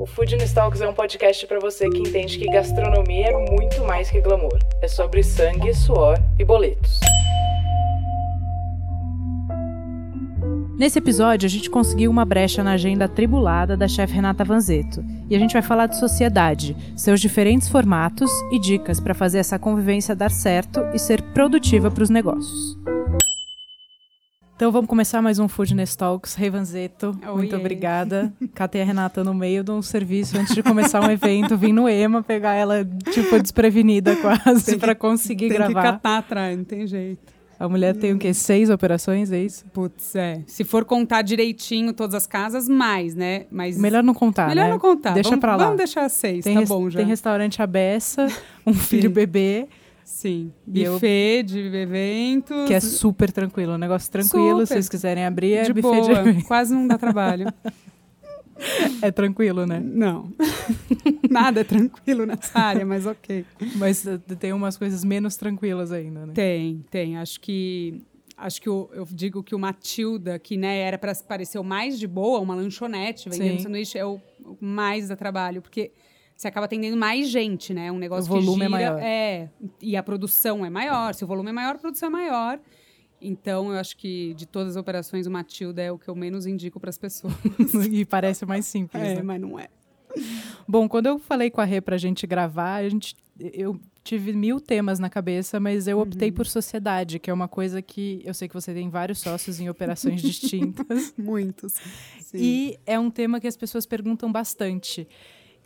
O Food Talks é um podcast para você que entende que gastronomia é muito mais que glamour. É sobre sangue, suor e boletos. Nesse episódio, a gente conseguiu uma brecha na agenda atribulada da chefe Renata Vanzeto. E a gente vai falar de sociedade, seus diferentes formatos e dicas para fazer essa convivência dar certo e ser produtiva para os negócios. Então vamos começar mais um Foodness Talks. Revanzeto, oh, muito yeah. obrigada. Catei a Renata no meio de um serviço antes de começar um evento. Vim no EMA pegar ela, tipo, desprevenida quase para conseguir tem gravar. Tem que catar atrás, não tem jeito. A mulher tem o quê? Seis operações, é isso? Putz, é. Se for contar direitinho todas as casas, mais, né? Mas melhor não contar, Melhor né? não contar. Deixa vamos, pra lá. Vamos deixar seis, tem tá bom já. Tem restaurante Abessa, um filho bebê. Sim. Buffet eu... de eventos. Que é super tranquilo. Um negócio tranquilo. Super. Se vocês quiserem abrir, é de buffet boa. de eventos. Quase não dá trabalho. É tranquilo, né? Não. Nada é tranquilo nessa área, mas ok. Mas uh, tem umas coisas menos tranquilas ainda, né? Tem, tem. Acho que acho que eu, eu, digo que o Matilda, que né, era para parecer o mais de boa, uma lanchonete vendendo Sim. sanduíche, é o, o mais da trabalho, porque você acaba atendendo mais gente, né? Um negócio o volume que gira, é maior. É, e a produção é maior. Se o volume é maior, a produção é maior. Então, eu acho que de todas as operações, o Matilda é o que eu menos indico para as pessoas. e parece mais simples. É, né? mas não é. Bom, quando eu falei com a Rê pra gente gravar, a gente, eu tive mil temas na cabeça, mas eu optei uhum. por sociedade, que é uma coisa que eu sei que você tem vários sócios em operações distintas. Muitos. Sim. E é um tema que as pessoas perguntam bastante.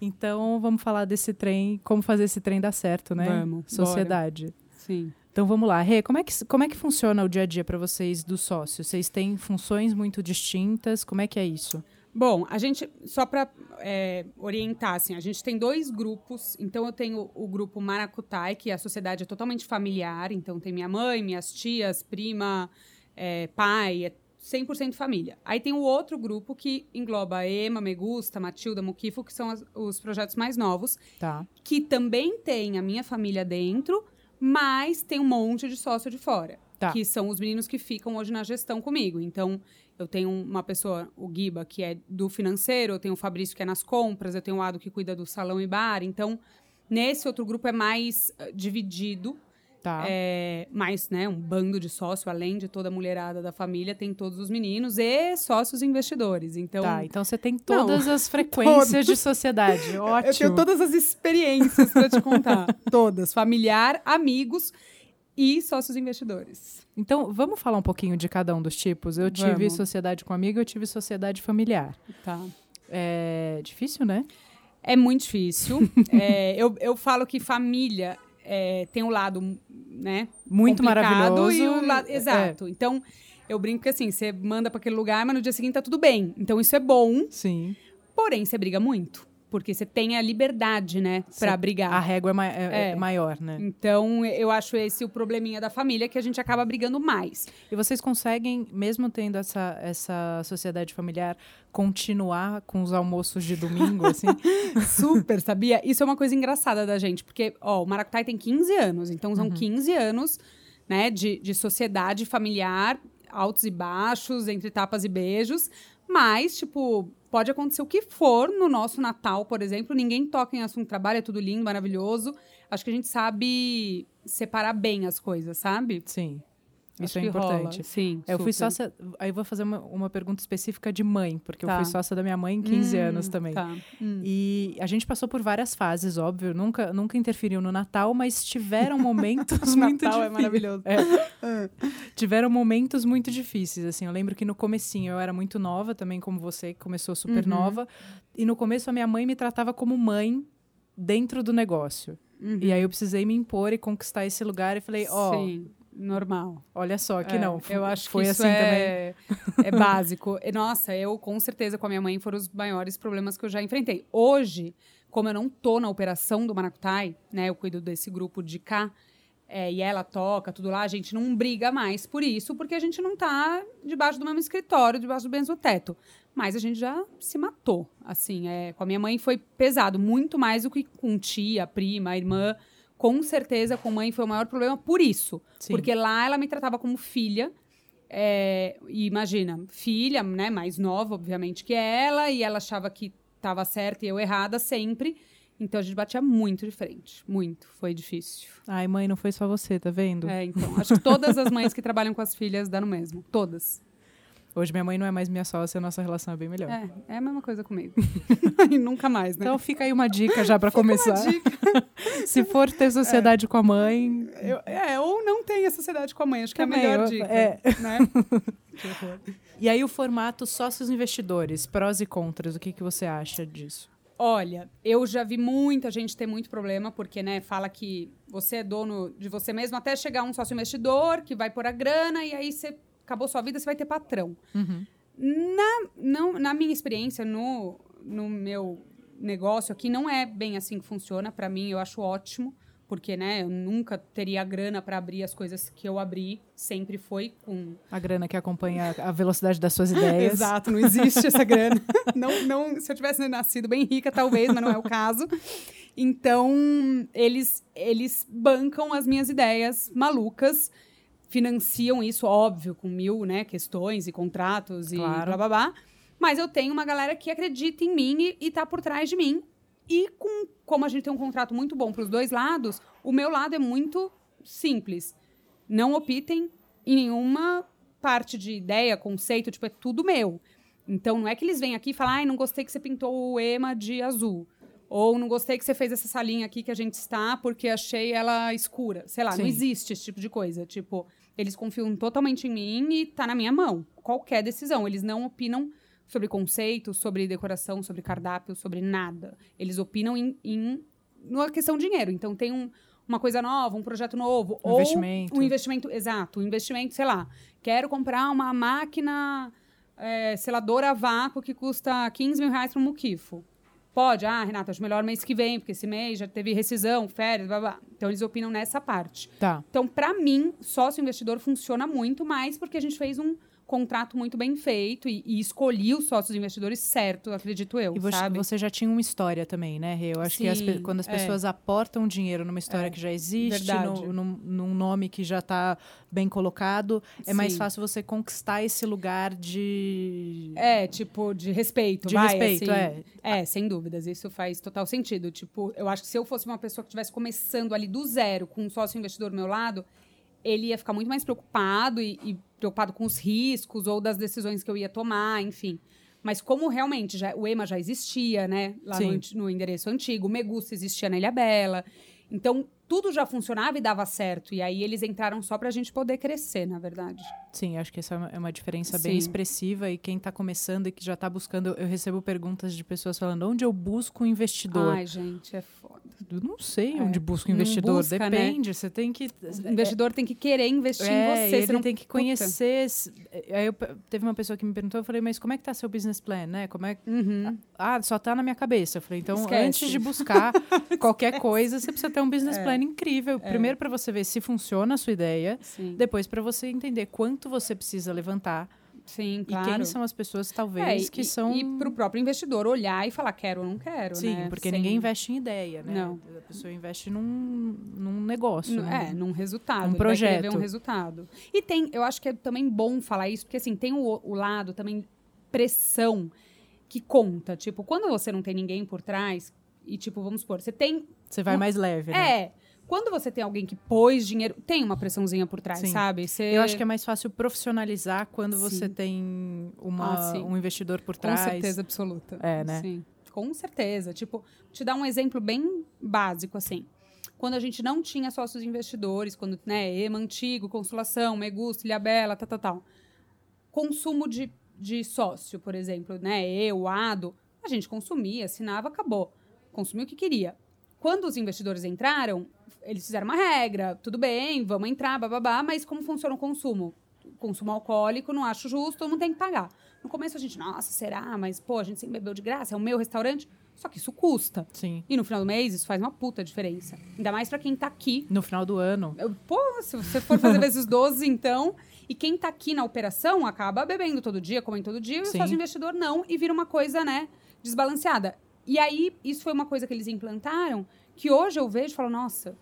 Então, vamos falar desse trem, como fazer esse trem dar certo, né? Vamos. Sociedade. Bora. Sim. Então vamos lá, Rê, como é que, como é que funciona o dia a dia para vocês dos sócios? Vocês têm funções muito distintas? Como é que é isso? Bom, a gente, só para é, orientar, assim, a gente tem dois grupos. Então, eu tenho o grupo Maracutai, que a sociedade é totalmente familiar. Então, tem minha mãe, minhas tias, prima, é, pai, 100% família. Aí tem o outro grupo que engloba a Ema, Megusta, Matilda, Mukifo, que são as, os projetos mais novos. Tá. Que também tem a minha família dentro, mas tem um monte de sócio de fora. Tá. Que são os meninos que ficam hoje na gestão comigo. Então, eu tenho uma pessoa, o Giba, que é do financeiro, eu tenho o Fabrício, que é nas compras, eu tenho o Ado, que cuida do salão e bar. Então, nesse outro grupo é mais uh, dividido Tá. É, mas, né, um bando de sócio, além de toda a mulherada da família, tem todos os meninos e sócios investidores. Então, tá, então você tem todas não, as frequências todos. de sociedade. Ótimo. Eu tenho todas as experiências para te contar. todas. Familiar, amigos e sócios investidores. Então, vamos falar um pouquinho de cada um dos tipos. Eu tive vamos. sociedade com amigo, eu tive sociedade familiar. Tá. É difícil, né? É muito difícil. é, eu, eu falo que família é, tem um lado, né? Muito maravilhoso. E o lado, é. exato. É. Então, eu brinco que assim, você manda para aquele lugar, mas no dia seguinte tá tudo bem. Então, isso é bom. Sim. Porém, você briga muito. Porque você tem a liberdade, né, para brigar. A régua é, ma é, é, é, maior, né? Então, eu acho esse o probleminha da família, que a gente acaba brigando mais. E vocês conseguem, mesmo tendo essa, essa sociedade familiar, continuar com os almoços de domingo, assim? Super, sabia? Isso é uma coisa engraçada da gente, porque, ó, o Maracutai tem 15 anos, então são uhum. 15 anos, né, de, de sociedade familiar, altos e baixos, entre tapas e beijos, mas, tipo, pode acontecer o que for no nosso Natal, por exemplo, ninguém toca em assunto trabalho, é tudo lindo, maravilhoso. Acho que a gente sabe separar bem as coisas, sabe? Sim. Isso é importante. Rola. Sim. Eu fui sócia. Aí eu vou fazer uma, uma pergunta específica de mãe, porque tá. eu fui sócia da minha mãe em 15 hum, anos também. Tá. Hum. E a gente passou por várias fases, óbvio. Nunca, nunca interferiu no Natal, mas tiveram momentos muito Natal difíceis. é maravilhoso. É. tiveram momentos muito difíceis. Assim, eu lembro que no comecinho eu era muito nova, também como você, que começou super uhum. nova. E no começo a minha mãe me tratava como mãe dentro do negócio. Uhum. E aí eu precisei me impor e conquistar esse lugar e falei, ó. Oh, normal. Olha só, que é, não. Eu acho foi que assim é, também. É básico. Nossa, eu com certeza com a minha mãe foram os maiores problemas que eu já enfrentei. Hoje, como eu não tô na operação do Maracutai, né, eu cuido desse grupo de cá, é, e ela toca tudo lá, a gente não briga mais por isso, porque a gente não tá debaixo do mesmo escritório, debaixo do mesmo teto. Mas a gente já se matou, assim. É, com a minha mãe foi pesado, muito mais do que com tia, prima, irmã. Com certeza, com mãe foi o maior problema por isso. Sim. Porque lá ela me tratava como filha. é, e imagina, filha, né, mais nova, obviamente, que ela, e ela achava que estava certa e eu errada sempre. Então a gente batia muito de frente. Muito. Foi difícil. Ai, mãe, não foi só você, tá vendo? É, então. Acho que todas as mães que trabalham com as filhas dão no mesmo. Todas. Hoje minha mãe não é mais minha sócia, nossa relação é bem melhor. É, é a mesma coisa comigo. e nunca mais, né? Então fica aí uma dica já pra começar. Se for ter sociedade com a mãe, Eu- é, ou não tenha sociedade com a mãe. Acho que é a Também, melhor eu- dica. é. Né? E aí o formato sócios investidores, prós e contras, o que, que você acha disso? Olha, eu já vi muita gente ter muito problema, porque, né, fala que você é dono de você mesmo até chegar um sócio investidor que vai pôr a grana e aí você acabou sua vida, você vai ter patrão. Na, não, na minha experiência, no, no meu negócio aqui, não é bem assim que funciona. Para mim, eu acho ótimo, porque, né, eu nunca teria grana para abrir as coisas que eu abri. Sempre foi com A grana que acompanha a velocidade das suas ideias. Exato, não existe essa grana. não, não, se eu tivesse nascido bem rica, talvez, mas não é o caso. Então, eles, eles bancam as minhas ideias malucas, financiam isso, óbvio, com mil né, questões e contratos e Claro. blá blá blá. Mas eu tenho uma galera que acredita em mim e, e tá por trás de mim. E com, como a gente tem um contrato muito bom para os dois lados, o meu lado é muito simples. Não optem em nenhuma parte de ideia, conceito, tipo, é tudo meu. Então não é que eles vêm aqui e falam, ai, não gostei que você pintou o ema de azul. Ou não gostei que você fez essa salinha aqui que a gente está porque achei ela escura. Sei lá, Sim. não existe esse tipo de coisa. Tipo, eles confiam totalmente em mim e tá na minha mão. Qualquer decisão. Eles não opinam sobre conceito, sobre decoração, sobre cardápio, sobre nada. Eles opinam em, em numa questão de dinheiro. Então tem um- uma coisa nova, um projeto novo. Um ou investimento. Um investimento, exato. Um investimento, sei lá. Quero comprar uma máquina é, seladora a vácuo que custa 15 mil reais para um muquifo. Pode, ah, Renata, acho melhor mês que vem, porque esse mês já teve rescisão, férias, blá, blá. Então eles opinam nessa parte. Tá. Então, para mim, sócio investidor funciona muito mais porque a gente fez um contrato muito bem feito e, e escolhi os sócios investidores certo, acredito eu, E você, sabe? você já tinha uma história também, né, Rê? Eu acho que as Sim, quando as é. pessoas aportam dinheiro numa história É, que já existe, verdade. no- num, nome que já está bem colocado, é mais Sim. fácil você conquistar esse lugar de. É, tipo, de respeito, De vai, respeito, assim. é. É, sem dúvidas, isso faz total sentido. Tipo, eu acho que se eu fosse uma pessoa que estivesse começando ali do zero, com um sócio investidor do meu lado, ele ia ficar muito mais preocupado e, e preocupado com os riscos ou das decisões que eu ia tomar, enfim. Mas como realmente já, o EMA já existia, né? Lá no, no endereço antigo, o Megusta existia na Ilha Bela. Então, tudo já funcionava e dava certo. E aí eles entraram só pra gente poder crescer, na verdade. Sim, acho que essa é uma- é diferença bem Sim. expressiva. E quem está começando e que já está buscando, eu recebo perguntas de pessoas falando: onde eu busco um investidor? Ai, gente, é foda. Eu não sei É, onde busco um investidor. busca, né? Depende, você tem que. O investidor tem que querer investir É, em você. ele você não... tem que Puta. conhecer. se- Aí eu, teve uma pessoa que me perguntou, eu falei, mas como é que tá seu business plan, né? Como é Uhum. Ah, só tá na minha cabeça. Eu falei, então Esquece. antes de buscar qualquer coisa, você precisa ter um business É. plan incrível. Primeiro para você ver se funciona a sua ideia, Sim, depois para você entender quanto você precisa levantar sim, claro. e quem são as pessoas talvez É, e, que são E pro próprio investidor olhar e falar, quero ou não quero, Sim, né? porque Sem- ninguém investe em ideia, né? Não. A pessoa investe num, num negócio. N- né? É, num resultado. Um ele vai projeto. um resultado. E tem, eu acho que é também bom falar isso, porque assim, tem o, o lado também pressão que conta. Tipo, quando você não tem ninguém por trás, e tipo, vamos supor, você tem. Você vai Um- mais leve, né? É. Quando você tem alguém que pôs dinheiro, tem uma pressãozinha por trás, Sim. sabe? Você, Eu acho que é mais fácil profissionalizar quando você Sim. tem uma, Ah, um investidor por Com trás. certeza absoluta. É, né? Sim, com certeza. Tipo, te dar um exemplo bem básico, assim. Quando a gente não tinha sócios investidores, quando, né, EMA antigo, Consolação, Megusta, Ilha Bela, tal, tal, tal. Consumo de, de sócio, por exemplo, né, eu, Ado, a gente consumia, assinava, acabou. Consumia o que queria. Quando os investidores entraram, eles fizeram uma regra, tudo bem, vamos entrar, bababá, mas como funciona o consumo? consumo alcoólico, não acho justo, todo mundo tem que pagar. No começo a gente, nossa, será? Mas, pô, a gente sempre bebeu de graça, é o meu restaurante. Só que isso custa. Sim. E no final do mês, isso faz uma puta diferença. Ainda mais para quem tá aqui. No final do ano. Pô, se você for fazer vezes 12, então. E quem tá aqui na operação acaba bebendo todo dia, comendo todo dia, e o sócio investidor não, e vira uma coisa, né, desbalanceada. E aí, isso foi uma coisa que eles implantaram, que hoje eu vejo e falo, nossa,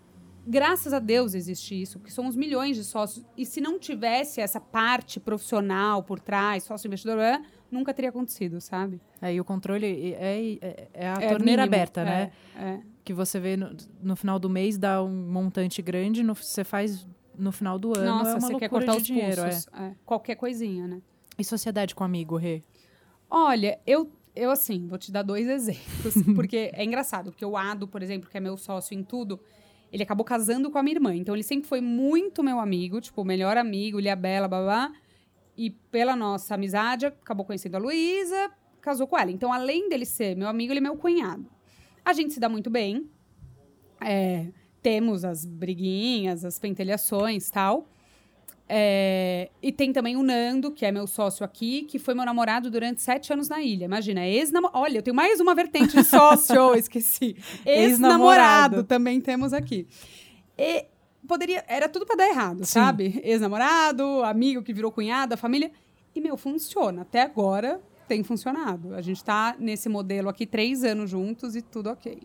graças a Deus existe isso, porque somos milhões de sócios. E se não tivesse essa parte profissional por trás, sócio investidor, é, nunca teria acontecido, sabe? Aí o controle é, é, é a É torneira mínimo, aberta, é, né? É. Que você vê no, no final do mês dá um montante grande, no- você faz no final do ano. Nossa, é uma você quer cortar os dinheiro. é. pulsos. É. Qualquer coisinha, né? E sociedade com amigo, Rê? Olha, eu, eu assim, vou te dar dois exemplos. porque é engraçado, porque o Ado, por exemplo, que é meu sócio em tudo, ele acabou casando com a minha irmã. Então ele sempre foi muito meu amigo, tipo, o melhor amigo, ele é Bela, babá. E pela nossa amizade, acabou conhecendo a Luísa, casou com ela. Então, além dele ser meu amigo, ele é meu cunhado. A gente se dá muito bem. É, temos as briguinhas, as pentelhações tal. É, e tem também o Nando, que é meu sócio aqui, que foi meu namorado durante sete anos na ilha. Imagina, ex Olha, eu tenho mais uma vertente de sócio, esqueci. Ex-namorado. Ex-namorado também temos aqui. E poderia, era tudo pra dar errado, Sim. sabe? Ex-namorado, amigo que virou cunhado, a família. E, meu, funciona. Até agora tem funcionado. A gente tá nesse modelo aqui três anos juntos e tudo ok.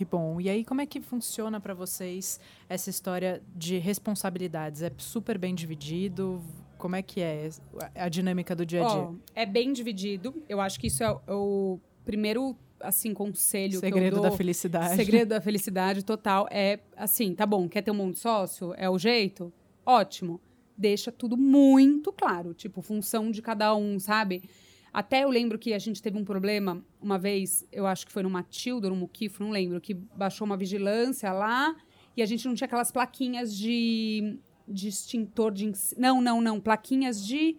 Que bom. E aí, como é que funciona para vocês essa história de responsabilidades? É super bem dividido? Como é que é a dinâmica do dia a dia? Ó, é bem dividido. Eu acho que isso é o- primeiro, assim, conselho Segredo dou. da felicidade. Segredo da felicidade total é assim, tá bom, quer ter um monte de sócio? É o jeito? Ótimo. Deixa tudo muito claro, tipo, função de cada um, sabe? Até eu lembro que a gente teve um problema uma vez, eu acho que foi no Matilda ou no Muquifo, não lembro, que baixou uma vigilância lá e a gente não tinha aquelas plaquinhas de, de extintor de... Não, não, não, plaquinhas de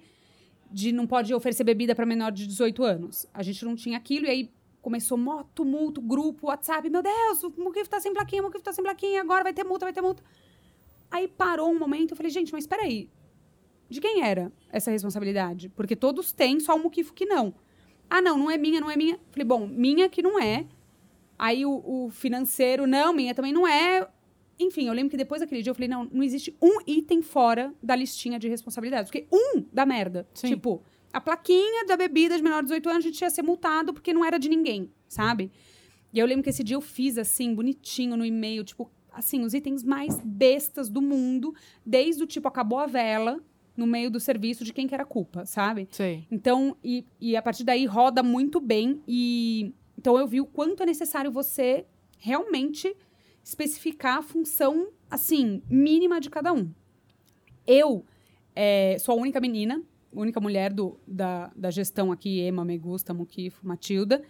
de não pode oferecer bebida para menor de 18 anos. A gente não tinha aquilo e aí começou mó tumulto, grupo, WhatsApp. Meu Deus, o Muquif tá sem plaquinha, o Muquif tá sem plaquinha, agora vai ter multa, vai ter multa. Aí parou um momento, eu falei, gente, mas espera aí. De quem era essa responsabilidade? Porque todos têm, só o Muquifo que não. Ah, não, não é minha, não é minha. Falei, bom, minha que não é. Aí o, o financeiro, não, minha também não é. Enfim, eu lembro que depois daquele dia eu falei, não, não existe um item fora da listinha de responsabilidades. Porque um dá merda. Sim. Tipo, a plaquinha da bebida de menor de 18 anos, a gente ia ser multado porque não era de ninguém, sabe? E eu lembro que esse dia eu fiz assim, bonitinho no e-mail, tipo, assim, os itens mais bestas do mundo, desde o tipo, acabou a vela no meio do serviço de quem que era a culpa, sabe? Sei. Então, e, e a partir daí roda muito bem. E então eu vi o quanto é necessário você realmente especificar a função, assim, mínima de cada um. Eu é, sou a única menina, única mulher do, da, da gestão aqui, Ema, Megusta, Muquifo, Matilda.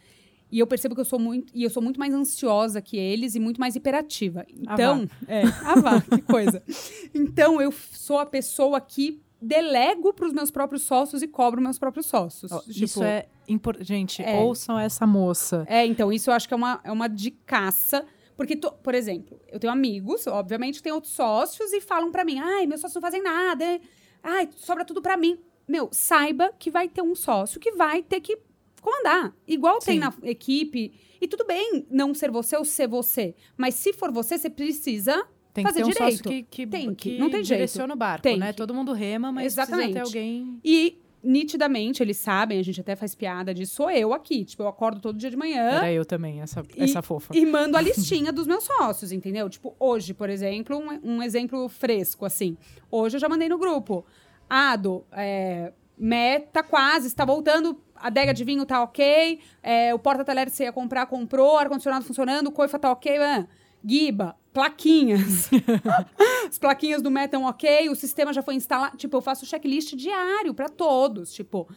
E eu percebo que eu sou muito. E eu sou muito mais ansiosa que eles e muito mais hiperativa. Então. é, ah, vá, que coisa. Então, eu sou a pessoa que delego para os meus próprios sócios e cobro meus próprios sócios. Ó, Tipo, Isso é importante. Gente, É. ouçam essa moça. É, então, isso eu acho que é uma, é uma dicaça. Porque, to- por exemplo, eu tenho amigos, obviamente, que têm outros sócios e falam pra mim: ai, meus sócios não fazem nada, é- ai, sobra tudo pra mim. Meu, saiba que vai ter um sócio que vai ter que comandar. Igual tem Sim. na equipe. E tudo bem não ser você ou ser você. Mas se for você, você precisa Tem que fazer ter um direito. que, que, Tem que, que não tem jeito. direciona o barco, Tem né? que. Todo mundo rema, mas Exatamente. precisa ter alguém... E, nitidamente, eles sabem, a gente até faz piada disso, sou eu aqui. Tipo, eu acordo todo dia de manhã. Era eu também, essa, E- essa fofa. E mando a listinha dos meus sócios, entendeu? Tipo, hoje, por exemplo, um, um exemplo fresco, assim. Hoje eu já mandei no grupo. Ado, é, meta quase, está voltando, a adega de vinho tá ok, é, o porta-talher que você ia comprar, comprou, ar-condicionado funcionando, o coifa tá ok, ah, Guiba, plaquinhas. As plaquinhas do Meta estão ok, o sistema já foi instalado. Tipo, eu faço checklist diário para todos. Tipo,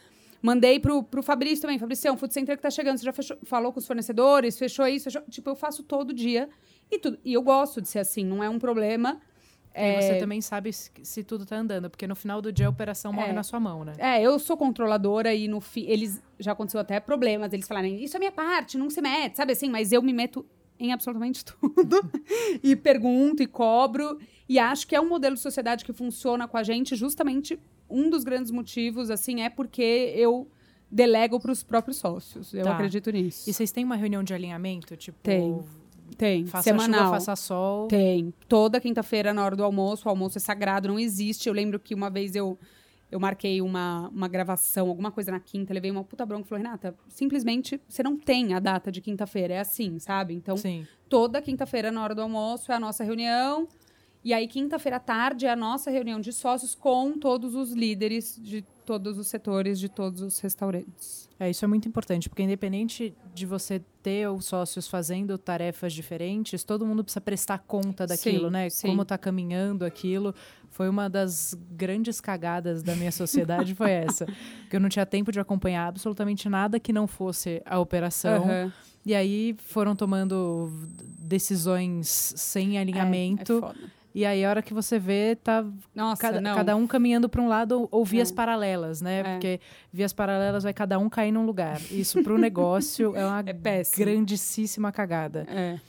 mandei pro, pro Fabrício também. Fabrício, o Food Center que tá chegando, você já fechou- falou com os fornecedores, fechou isso, fechou. Tipo, eu faço todo dia e tudo. E eu gosto de ser assim, não é um problema. E você também sabe se, se tudo tá andando, porque no final do dia a operação morre É. na sua mão, né? É, eu sou controladora e no fim, eles já aconteceu até problemas, eles falarem, isso é minha parte, não se mete, sabe assim? Mas eu me meto em absolutamente tudo e pergunto e cobro e acho que é um modelo de sociedade que funciona com a gente justamente um dos grandes motivos, assim, é porque eu delego para os próprios sócios. Eu Tá. acredito nisso. E vocês têm uma reunião de alinhamento? Tipo, Tem. Tem. faça semanal. chuva, faça sol. Tem. Toda quinta-feira, na hora do almoço, o almoço é sagrado, não existe. Eu lembro que uma vez eu, eu marquei uma, uma gravação, alguma coisa na quinta, levei uma puta bronca e falei, Renata, simplesmente você não tem a data de quinta-feira, é assim, sabe? Então, Sim. toda quinta-feira, na hora do almoço, é a nossa reunião. E aí, quinta-feira à tarde, é a nossa reunião de sócios com todos os líderes de todos os setores, de todos os restaurantes. É, isso é muito importante, porque independente de você ter os sócios fazendo tarefas diferentes, todo mundo precisa prestar conta daquilo, Sim, né? sim. Como tá caminhando aquilo. Foi uma das grandes cagadas da minha sociedade, foi essa. Que eu não tinha tempo de acompanhar absolutamente nada que não fosse a operação. Aham. E aí foram tomando decisões sem alinhamento. É, é foda. E aí, a hora que você vê, tá Nossa, cada, não. cada um caminhando para um lado ou- vias É. paralelas, né? É. Porque vias paralelas vai cada um cair num lugar. Isso para o negócio é uma É grandíssima cagada. É.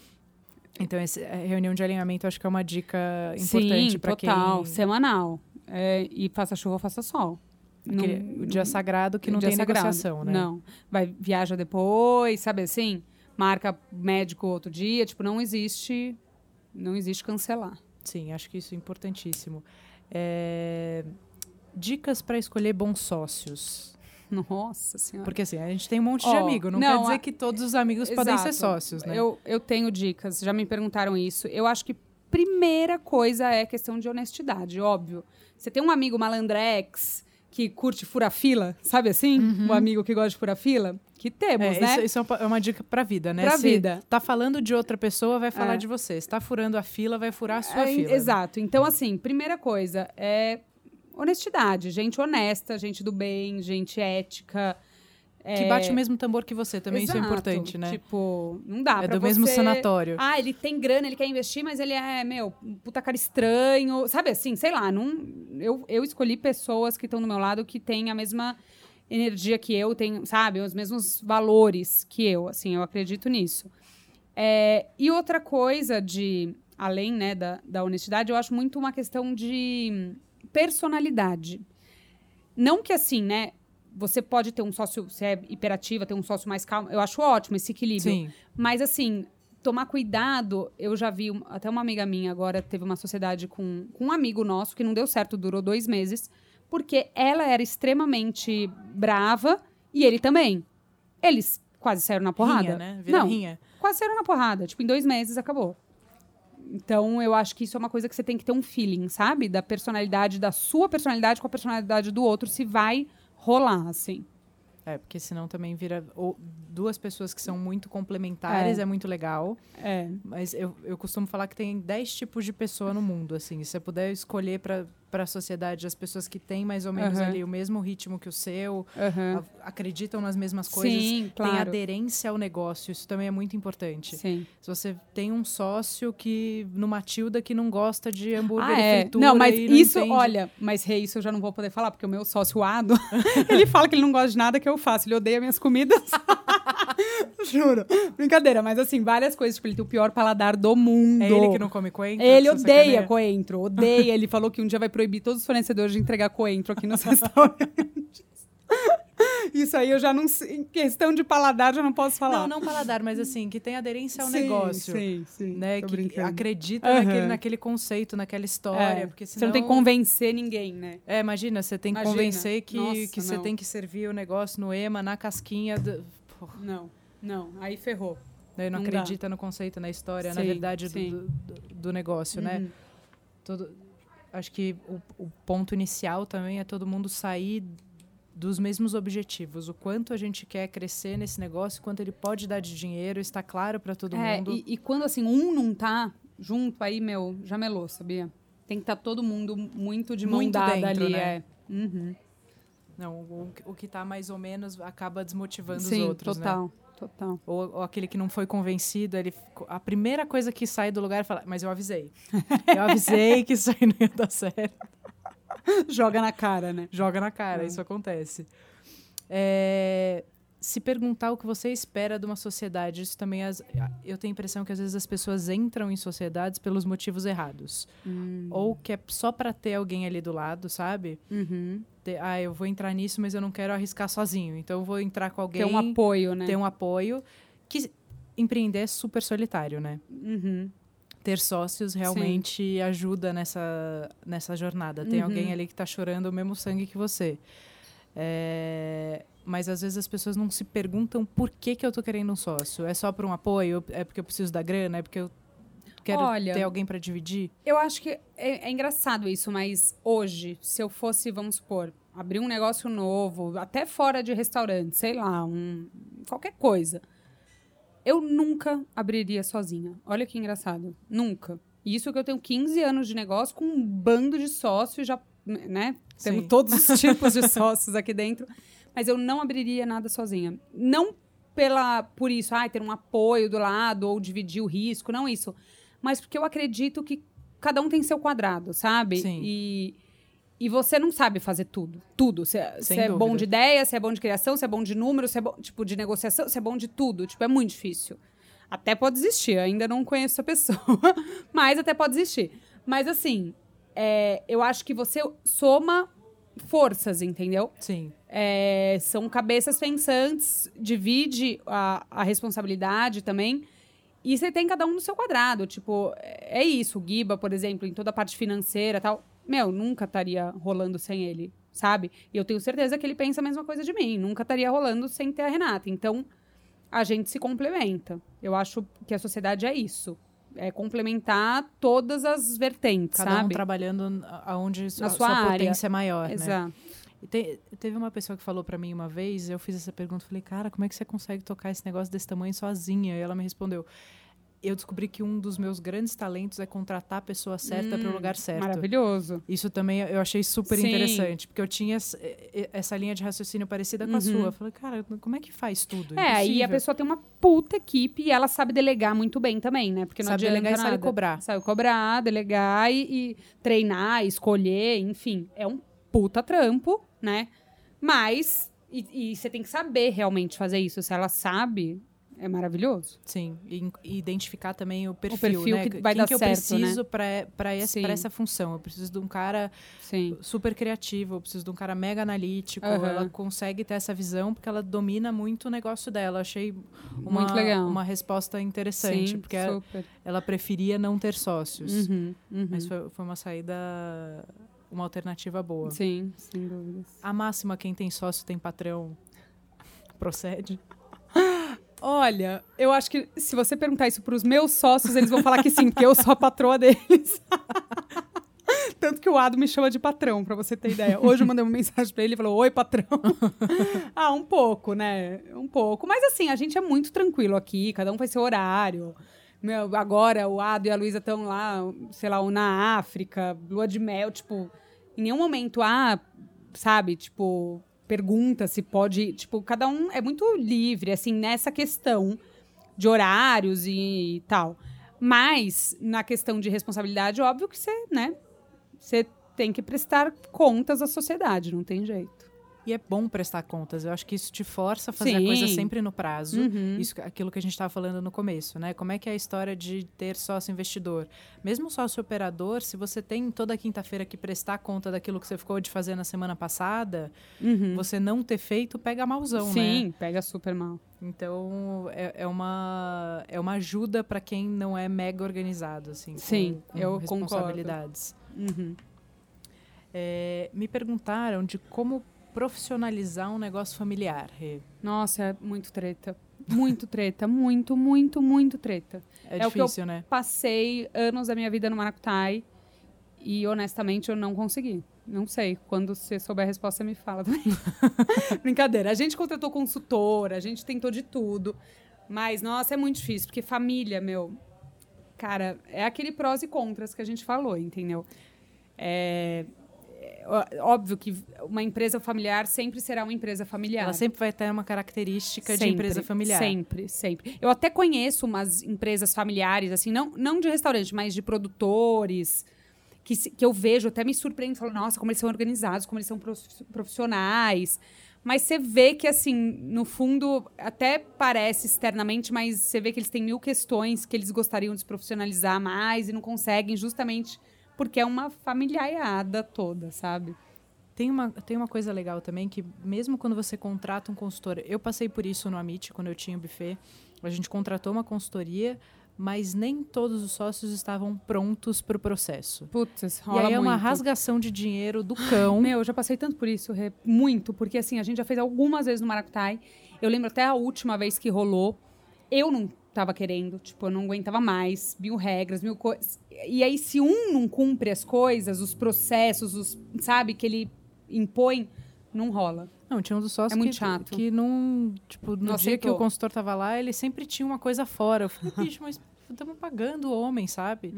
Então, esse, a reunião de alinhamento acho que é uma dica importante para quem. total. Semanal. É, e faça chuva ou faça sol. aquele- Não- o dia sagrado que não tem sagrado. negociação, né? Não. Vai, viaja depois, sabe assim? Marca médico outro dia. Tipo, não existe. Não existe cancelar. Sim, acho que isso é importantíssimo. É, Dicas para escolher bons sócios. Nossa senhora. Porque assim, a gente tem um monte de Ó, amigo. Não, não, quer dizer a- que todos os amigos podem ser Exato. sócios, né? Eu, eu tenho dicas, já me perguntaram isso. Eu acho que primeira coisa é questão de honestidade, óbvio. Você tem um amigo malandrex que curte fura-fila, sabe assim? O amigo que gosta de fura-fila? Que temos. É, né? isso, isso é uma- é uma dica pra vida, né? Pra Se vida. tá falando de outra pessoa, vai falar É. de você. Se tá furando a fila, vai furar a sua É, fila. Exato. Então, assim, primeira coisa é honestidade. Gente honesta, gente do bem, gente ética. Que bate o mesmo tambor que você também, isso é Exato. importante, né? Tipo, não dá é pra do mesmo sanatório. Ah, ele tem grana, ele quer investir, mas ele é, meu, um puta cara estranho. Sabe assim, sei lá, não, eu, eu escolhi pessoas que estão do meu lado que têm a mesma energia que eu, tem, sabe? Os mesmos valores que eu, assim, eu acredito nisso. É, e outra coisa de, além, né, da, da honestidade, eu acho muito uma questão de personalidade. Não que assim, né, você pode ter um sócio, você é hiperativa, ter um sócio mais calmo, eu acho ótimo esse equilíbrio. Sim. Mas assim, tomar cuidado, eu já vi, até uma amiga minha agora teve uma sociedade com, com um amigo nosso que não deu certo, durou dois meses, porque ela era extremamente brava e ele também. Eles quase saíram na porrada. Rinha, né? Vira não, rinha. quase saíram na porrada. Tipo, em dois meses acabou. Então, eu acho que isso é uma coisa que você tem que ter um feeling, sabe? Da personalidade, da sua personalidade com a personalidade do outro, se vai rolar, assim. É, porque senão também vira ou- duas pessoas que são muito complementares, é, muito legal. É. Mas eu, eu costumo falar que tem 10 tipos de pessoa no mundo, assim. Se você puder escolher para a sociedade as pessoas que têm mais ou menos Aham. ali o mesmo ritmo que o seu, a- acreditam nas mesmas coisas, Sim, tem claro. aderência ao negócio, isso também é muito importante. Sim. Se você tem um sócio que, no Matilda, que não gosta de hambúrguer Ah, é. fritura Não, mas não isso, entende- olha, mas rei, isso eu já não vou poder falar, porque o meu sócio Ado, ele fala que ele não gosta de nada que eu faço, ele odeia minhas comidas. Juro. Brincadeira, mas assim, várias coisas, tipo, ele tem o pior paladar do mundo. É ele que não come coentro? Ele odeia sacaneia? coentro, odeia. Ele falou que um dia vai proibir todos os fornecedores de entregar coentro aqui nos restaurantes. Isso aí eu já não sei. Em questão de paladar, já não posso falar. Não, não paladar, mas assim, que tem aderência ao Sim, negócio. Sim, sim. Né, que brincando. acredita Aham. naquele, naquele conceito, naquela história. É, porque Você não tem que senão- convencer ninguém, né? É, imagina, você tem que Imagina. convencer que, Nossa, que você tem que servir o negócio no EMA, na casquinha. Do... Porra, Não, não. Aí ferrou. daí não, Não dá. acredita no conceito, na história, na Sim, verdade do, do, do- negócio, né? Uhum. Todo, acho que o, o ponto inicial também é todo mundo sair dos mesmos objetivos. O quanto a gente quer crescer nesse negócio, quanto ele pode dar de dinheiro, está claro para todo É, mundo. e, e quando assim, um não tá junto, aí, meu, já melou, sabia? Tem que estar todo mundo muito de mão Muito dada dentro, ali, né? é. Uhum. Não, o, o que está mais ou menos acaba desmotivando Sim, os outros, né? Total. Ou, ou aquele que não foi convencido, ele a primeira coisa que sai do lugar é falar, mas eu avisei. Eu avisei que isso aí não ia dar certo. Joga na cara, né? Joga na cara, É. isso acontece. É, se perguntar o que você espera de uma sociedade. Isso também as, eu tenho a impressão que às vezes as pessoas entram em sociedades pelos motivos errados. Hum. Ou que é só para ter alguém ali do lado, sabe? Uhum. Ter, ah, eu vou entrar nisso, mas eu não quero arriscar sozinho. Então eu vou entrar com alguém. Ter um apoio, né? Ter um apoio. Que empreender é super solitário, né? Uhum. Ter sócios realmente Sim. ajuda nessa, nessa jornada. Tem uhum. alguém ali que está chorando o mesmo sangue que você. É, mas às vezes as pessoas não se perguntam por que, que eu estou querendo um sócio. É só por um apoio? É porque eu preciso da grana? É porque eu quero Olha, ter alguém para dividir? Eu acho que é, é, engraçado isso, mas hoje, se eu fosse, vamos supor, abrir um negócio novo, até fora de restaurante, sei lá, um, qualquer coisa, eu nunca abriria sozinha. Olha que engraçado. Nunca. Isso que eu tenho 15 anos de negócio com um bando de sócios, já, né? Temos todos os tipos de sócios aqui dentro mas eu não abriria nada sozinha. Não pela por isso, ah, ter um apoio do lado ou dividir o risco, não isso. Mas porque eu acredito que cada um tem seu quadrado, sabe? Sim. E, e você não sabe fazer tudo. Tudo. Você é bom de ideia, se é bom de criação, se é bom de número, se é bom tipo, de negociação, se é bom de tudo. Tipo, é muito difícil. Até pode existir, ainda não conheço a pessoa, mas até pode existir. Mas assim, é, eu acho que você soma forças, entendeu? Sim. É, são cabeças pensantes, divide a, a responsabilidade também. E você tem cada um no seu quadrado. Tipo, é isso. O Giba, por exemplo, em toda a parte financeira tal. Meu, nunca estaria rolando sem ele, sabe? E eu tenho certeza que ele pensa a mesma coisa de mim. Nunca estaria rolando sem ter a Renata. Então, a gente se complementa. Eu acho que a sociedade é isso é, complementar todas as vertentes, Cada sabe? um trabalhando aonde sua, sua, sua potência é maior, Exato. né? Te, teve uma pessoa que falou para mim uma vez, eu fiz essa pergunta, falei, cara, como é que você consegue tocar esse negócio desse tamanho sozinha? E ela me respondeu, eu descobri que um dos meus grandes talentos é contratar a pessoa certa hum, para o lugar certo. Maravilhoso. Isso também eu achei super Sim. interessante, porque eu tinha essa linha de raciocínio parecida com uhum. a sua. Eu falei, cara, como é que faz tudo? É, aí a pessoa tem uma puta equipe e ela sabe delegar muito bem também, né? Porque não sabe delegar nada. e sabe cobrar. Sabe cobrar, delegar e, e treinar, escolher, enfim. É um puta trampo, né? Mas e, você tem que saber realmente fazer isso. Se ela sabe, é maravilhoso. Sim, e, identificar também o perfil, o perfil né? que vai Quem dar que eu certo, preciso né? para essa, essa função? Eu preciso de um cara Sim. super criativo, eu preciso de um cara mega analítico. Uhum. Ela consegue ter essa visão porque ela domina muito o negócio dela. Achei uma, muito legal. uma resposta interessante, Sim, porque super. ela preferia não ter sócios. Uhum, uhum. Mas foi, foi uma saída uma alternativa boa. Sim, sem dúvidas. A máxima quem tem sócio tem patrão procede? Olha, eu acho que se você perguntar isso para os meus sócios, eles vão falar que sim, porque eu sou a patroa deles. Tanto que o Ado me chama de patrão, para você ter ideia. Hoje eu mandei uma mensagem para ele e falou: Oi, patrão. ah, um pouco, né? Um pouco. Mas assim, a gente é muito tranquilo aqui, cada um faz seu horário. Meu, agora o Ado e a Luísa estão lá, sei lá, na África, lua de mel, tipo, em nenhum momento, ah, sabe, tipo, pergunta se pode. Tipo, cada um é muito livre, assim, nessa questão de horários e tal. Mas, na questão de responsabilidade, óbvio que você, né? Você tem que prestar contas à sociedade, não tem jeito. E é bom prestar contas. Eu acho que isso te força a fazer Sim. a coisa sempre no prazo. Uhum. Isso, aquilo que a gente estava falando no começo, né? Como é que é a história de ter sócio investidor? Mesmo sócio operador, se você tem toda quinta-feira que prestar conta daquilo que você ficou de fazer na semana passada, Uhum. você não ter feito pega malzão, né? Sim, pega super mal. Então é, é uma é uma ajuda para quem não é mega organizado, assim. com- Sim, com eu concordo. responsabilidades. Uhum. É, me perguntaram de como profissionalizar um negócio familiar. Nossa, é muito treta. Muito treta. muito, muito, muito treta. É, É que eu- difícil, né? Passei anos da minha vida no Maracutai e, honestamente, eu não consegui. Não sei. Quando você souber a resposta, você me fala também. Brincadeira. A gente contratou consultora, a gente tentou de tudo. Mas, nossa, é muito difícil, porque família, meu. Cara, é aquele prós e contras que a gente falou, entendeu? É, óbvio que uma empresa familiar sempre será uma empresa familiar. Ela sempre vai ter uma característica de Sempre, empresa familiar. Sempre, sempre. Eu até conheço umas empresas familiares, assim, não, não de restaurante, mas de produtores, que, que eu vejo, até me surpreendo, falo, nossa, como eles são organizados, como eles são prof- profissionais. Mas você vê que, assim, no fundo, até parece externamente, mas você vê que eles têm mil questões que eles gostariam de se profissionalizar mais e não conseguem, justamente porque é uma familiaiada toda, sabe? Tem uma, tem uma coisa legal também, que mesmo quando você contrata um consultor, eu passei por isso no Amit, quando eu tinha o buffet, a gente contratou uma consultoria, mas nem todos os sócios estavam prontos para o processo. Putz, e rola aí é uma muito. rasgação de dinheiro do cão. Meu, eu já passei tanto por isso, Rê, muito, porque assim, a gente já fez algumas vezes no Maracutai. Eu lembro até a última vez que rolou, eu não tava querendo, tipo, eu não aguentava mais, mil regras, mil coisas. E aí, se um não cumpre as coisas, os processos, os, sabe, que ele impõe, não rola. Não, tinha um dos sócios É muito que, chato. que não. Tipo, no Não dia que aceitou. o consultor tava lá, ele sempre tinha uma coisa fora. Eu falei, bicho, mas estamos pagando o homem, sabe?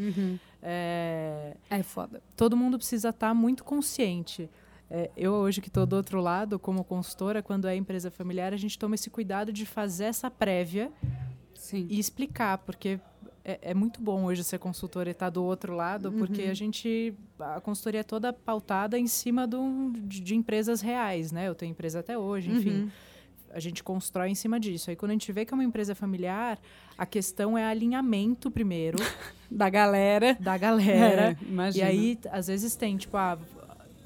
É, É foda. todo mundo precisa estar muito consciente. É, eu, hoje que estou do outro lado, como consultora, quando é empresa familiar, a gente toma esse cuidado de fazer essa prévia Sim. e explicar, porque é, é muito bom hoje ser consultora e estar do outro lado, porque a gente. A consultoria é toda pautada em cima de, um- de- de empresas reais, né? Eu tenho empresa até hoje, enfim. Uhum. A gente constrói em cima disso. Aí quando a gente vê que é uma empresa familiar, a questão é alinhamento primeiro Da galera. da galera. É, imagina. E aí, às vezes tem, tipo, ah,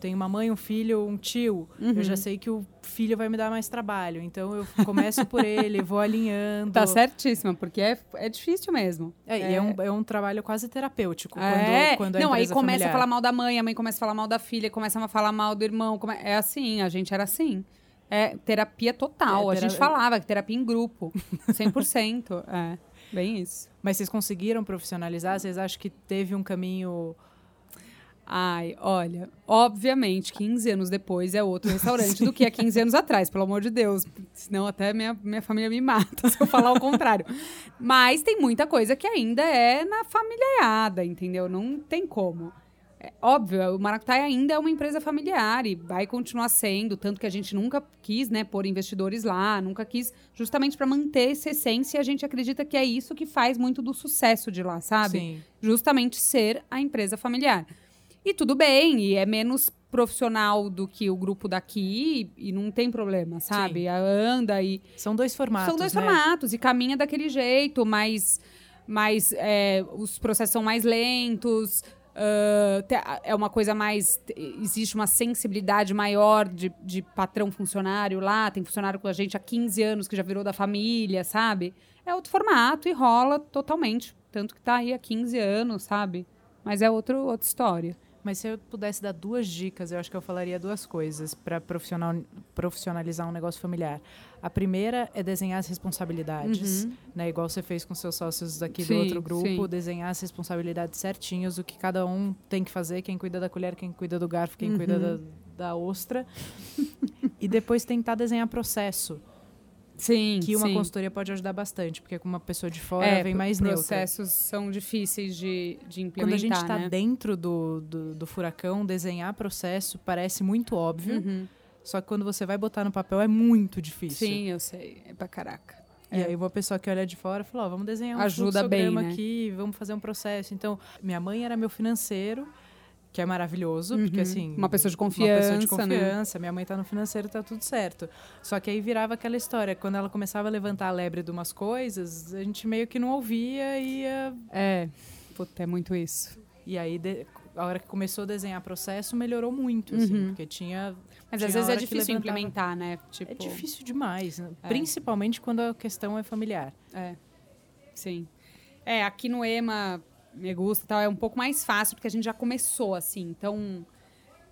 tem uma mãe, um filho, um tio. Eu Uhum. já sei que o filho vai me dar mais trabalho. Então eu começo por ele, vou alinhando. Tá certíssima, porque é, é difícil mesmo. É, e é um, é um trabalho quase terapêutico É, quando, quando é não, aí começa familiar. a falar mal da mãe, a mãe começa a falar mal da filha, começa a falar mal do irmão. come- É assim, a gente era assim. É terapia total. É, A gente falava que terapia em grupo. 100%. é, bem isso. Mas vocês conseguiram profissionalizar? Vocês acham que teve um caminho... Ai, olha, obviamente, 15 anos depois é outro restaurante do que há 15 anos atrás, pelo amor de Deus. Senão até minha, minha família me mata se eu falar o contrário. Mas tem muita coisa que ainda é na familiarada, entendeu? Não tem como. É óbvio, o Maracutaia ainda é uma empresa familiar e vai continuar sendo, tanto que a gente nunca quis, né, pôr investidores lá, nunca quis, justamente para manter essa essência, e a gente acredita que é isso que faz muito do sucesso de lá, sabe? Sim. justamente ser a empresa familiar. E tudo bem, e é menos profissional do que o grupo daqui, e, não tem problema, sabe? Anda e. São dois formatos, São dois né? formatos, e caminha daquele jeito, mas, mas é, os processos são mais lentos. te- é uma coisa mais. Existe uma sensibilidade maior de, de patrão funcionário lá. Tem funcionário com a gente há 15 anos que já virou da família, sabe? É outro formato e rola totalmente. Tanto que tá aí há 15 anos, sabe? Mas é outro, outra história. Mas se eu pudesse dar duas dicas, eu acho que eu falaria duas coisas para profissional, profissionalizar um negócio familiar. A primeira é desenhar as responsabilidades, né? Igual você fez com seus sócios aqui Uhum. Sim, do outro grupo, sim. desenhar as responsabilidades certinhos, o que cada um tem que fazer, quem cuida da colher, quem cuida do garfo, quem cuida Uhum. da, da ostra. e depois tentar desenhar processo, Sim. que uma sim. consultoria pode ajudar bastante, porque com uma pessoa de fora é, vem mais neutra. processos são difíceis de, de implementar, Quando a gente está né? dentro do, do, do furacão, desenhar processo parece muito óbvio. Uhum. Só que quando você vai botar no papel é muito difícil. Sim, eu sei. É pra caraca. E aí uma pessoa que olha de fora fala, ó, vamos desenhar um Ajuda bem, né? aqui, vamos fazer um processo. Então, minha mãe era meu financeiro, que é maravilhoso, porque Uhum. assim... Uma pessoa de Uma pessoa de confiança, né? confiança. Minha mãe tá no financeiro, tá tudo certo. Só que aí virava aquela história, quando ela começava a levantar a lebre de umas coisas, a gente meio que não ouvia e ia... É. Puta, é muito isso. E aí, de- a hora que começou a desenhar processo, melhorou muito, assim, Uhum. porque tinha... Mas tinha às vezes é difícil implementar, né? Tipo, É difícil demais, né? É. principalmente quando a questão é familiar. É. Sim. É, aqui no EMA, me gusta e tal, é um pouco mais fácil, porque a gente já começou, assim. Então.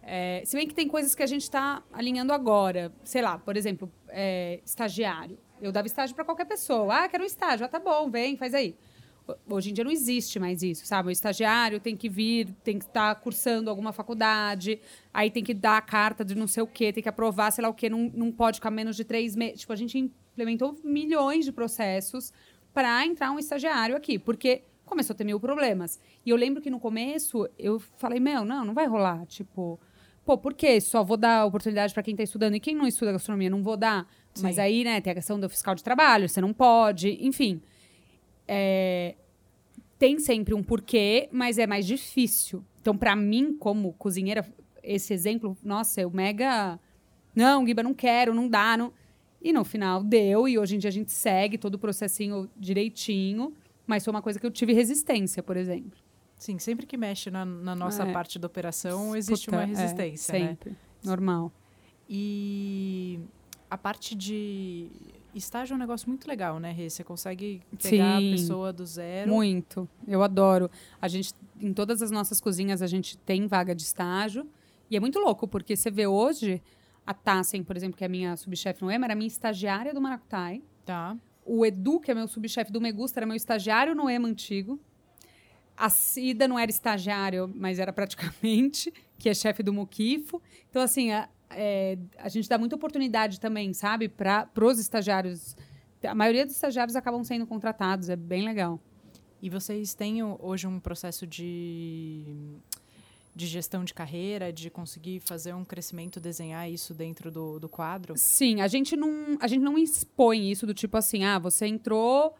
é, se bem que tem coisas que a gente está alinhando agora. Sei lá, por exemplo, é, estagiário. Eu dava estágio para qualquer pessoa. Ah, quero um estágio. Ah, tá bom, vem, faz aí. Ho- Hoje em dia não existe mais isso, sabe? O estagiário tem que vir, tem que estar cursando alguma faculdade, aí tem que dar a carta de não sei o quê, tem que aprovar, sei lá o quê, não, não pode ficar menos de três meses. Tipo, a gente implementou milhões de processos para entrar um estagiário aqui, porque começou a ter mil problemas. E eu lembro que no começo eu falei, meu, não, não vai rolar. Tipo, pô, por quê? Só vou dar oportunidade para quem está estudando e quem não estuda gastronomia não vou dar. Mas Sim. aí, né, tem a questão do fiscal de trabalho, você não pode, enfim. É, tem sempre um porquê, mas é mais difícil. Então, para mim, como cozinheira, esse exemplo, nossa, eu mega. Não, Guiba, não quero, não dá. Não... E no final deu, e hoje em dia a gente segue todo o processinho direitinho, mas foi uma coisa que eu tive resistência, por exemplo. Sim, sempre que mexe na, na nossa é. parte da operação, existe Puta, uma é, resistência, é, sempre. né? Normal. E a parte de estágio é um negócio muito legal, né, Rê? Você consegue pegar Sim, a pessoa do zero. Muito. Eu adoro. A gente, em todas as nossas cozinhas, a gente tem vaga de estágio. E é muito louco, porque você vê hoje, a Tassen, por exemplo, que é a minha subchefe no EMA, era minha estagiária do Maracutai. Tá. O Edu, que é meu subchefe do Megusta, era meu estagiário no EMA antigo. A Cida não era estagiário, mas era praticamente, que é chefe do Muquifo. Então, assim, a, é, a gente dá muita oportunidade também, sabe, para os estagiários. A maioria dos estagiários acabam sendo contratados, é bem legal. E vocês têm hoje um processo de, de gestão de carreira, de conseguir fazer um crescimento, desenhar isso dentro do, do quadro? Sim, a gente, não, a gente não expõe isso do tipo assim, ah, você entrou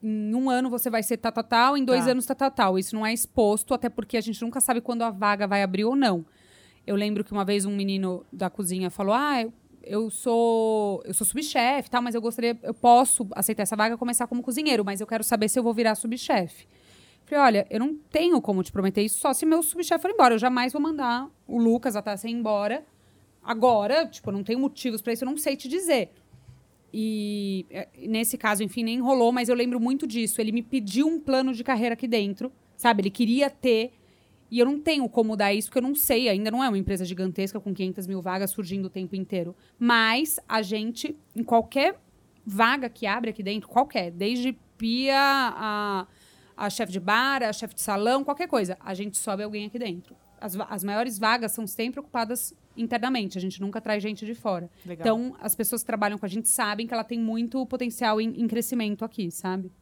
em um ano você vai ser tal, tal, tal, em dois tá. anos tal, tal, tal. Isso não é exposto, até porque a gente nunca sabe quando a vaga vai abrir ou não. Eu lembro que uma vez um menino da cozinha falou: Ah, eu sou eu sou subchefe, tal, mas eu gostaria, eu posso aceitar essa vaga e começar como cozinheiro, mas eu quero saber se eu vou virar subchefe. Falei, olha, eu não tenho como te prometer isso só se meu subchefe for embora. Eu jamais vou mandar o Lucas a Tassia embora agora. Tipo, não tenho motivos para isso, eu não sei te dizer. E é, nesse caso, enfim, nem rolou, mas eu lembro muito disso. Ele me pediu um plano de carreira aqui dentro, sabe? Ele queria ter e eu não tenho como dar isso, porque eu não sei, ainda não é uma empresa gigantesca com 500 mil vagas surgindo o tempo inteiro. Mas a gente, em qualquer vaga que abre aqui dentro, qualquer, desde pia a, a chefe de bar, a chefe de salão, qualquer coisa, a gente sobe alguém aqui dentro. As, as maiores vagas são sempre ocupadas internamente, a gente nunca traz gente de fora. Legal. Então, as pessoas que trabalham com a gente sabem que ela tem muito potencial em, em crescimento aqui, sabe?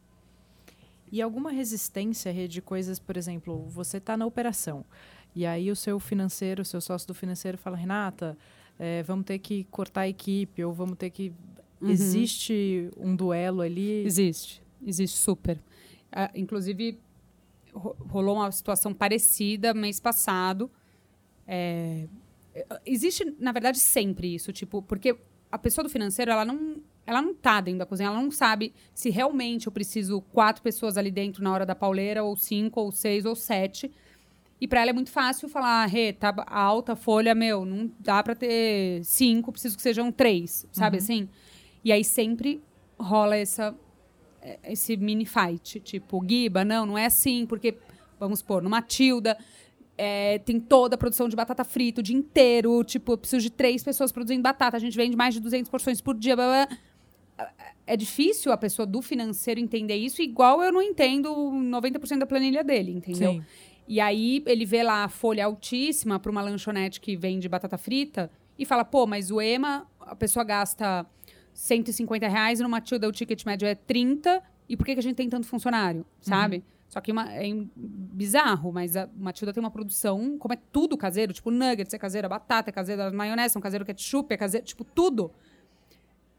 E alguma resistência de coisas, por exemplo, você está na operação e aí o seu financeiro, o seu sócio do financeiro fala, Renata, é, vamos ter que cortar a equipe ou vamos ter que... Uhum. Existe um duelo ali? Existe, existe super. Uh, inclusive, rolou uma situação parecida mês passado. É, existe, na verdade, sempre isso, tipo, porque a pessoa do financeiro, ela não ela não tá dentro da cozinha, ela não sabe se realmente eu preciso quatro pessoas ali dentro na hora da pauleira, ou cinco, ou seis, ou sete. E para ela é muito fácil falar, Rê, tá alta folha, meu, não dá para ter cinco, preciso que sejam três, sabe uhum. assim? E aí sempre rola essa, é, esse mini fight, tipo, Guiba, não, não é assim, porque, vamos pôr, no Matilda, é, tem toda a produção de batata frita o dia inteiro, tipo, eu preciso de três pessoas produzindo batata, a gente vende mais de 200 porções por dia, blá, blá é difícil a pessoa do financeiro entender isso, igual eu não entendo 90% da planilha dele, entendeu? Sim. E aí ele vê lá a folha altíssima para uma lanchonete que vende batata frita e fala, pô, mas o EMA, a pessoa gasta 150 reais e no Matilda o ticket médio é 30, e por que, que a gente tem tanto funcionário, sabe? Uhum. Só que uma, é bizarro, mas a Matilda tem uma produção, como é tudo caseiro, tipo nuggets é caseiro, a batata é caseira, a maionese é um caseiro, ketchup é caseiro, tipo tudo.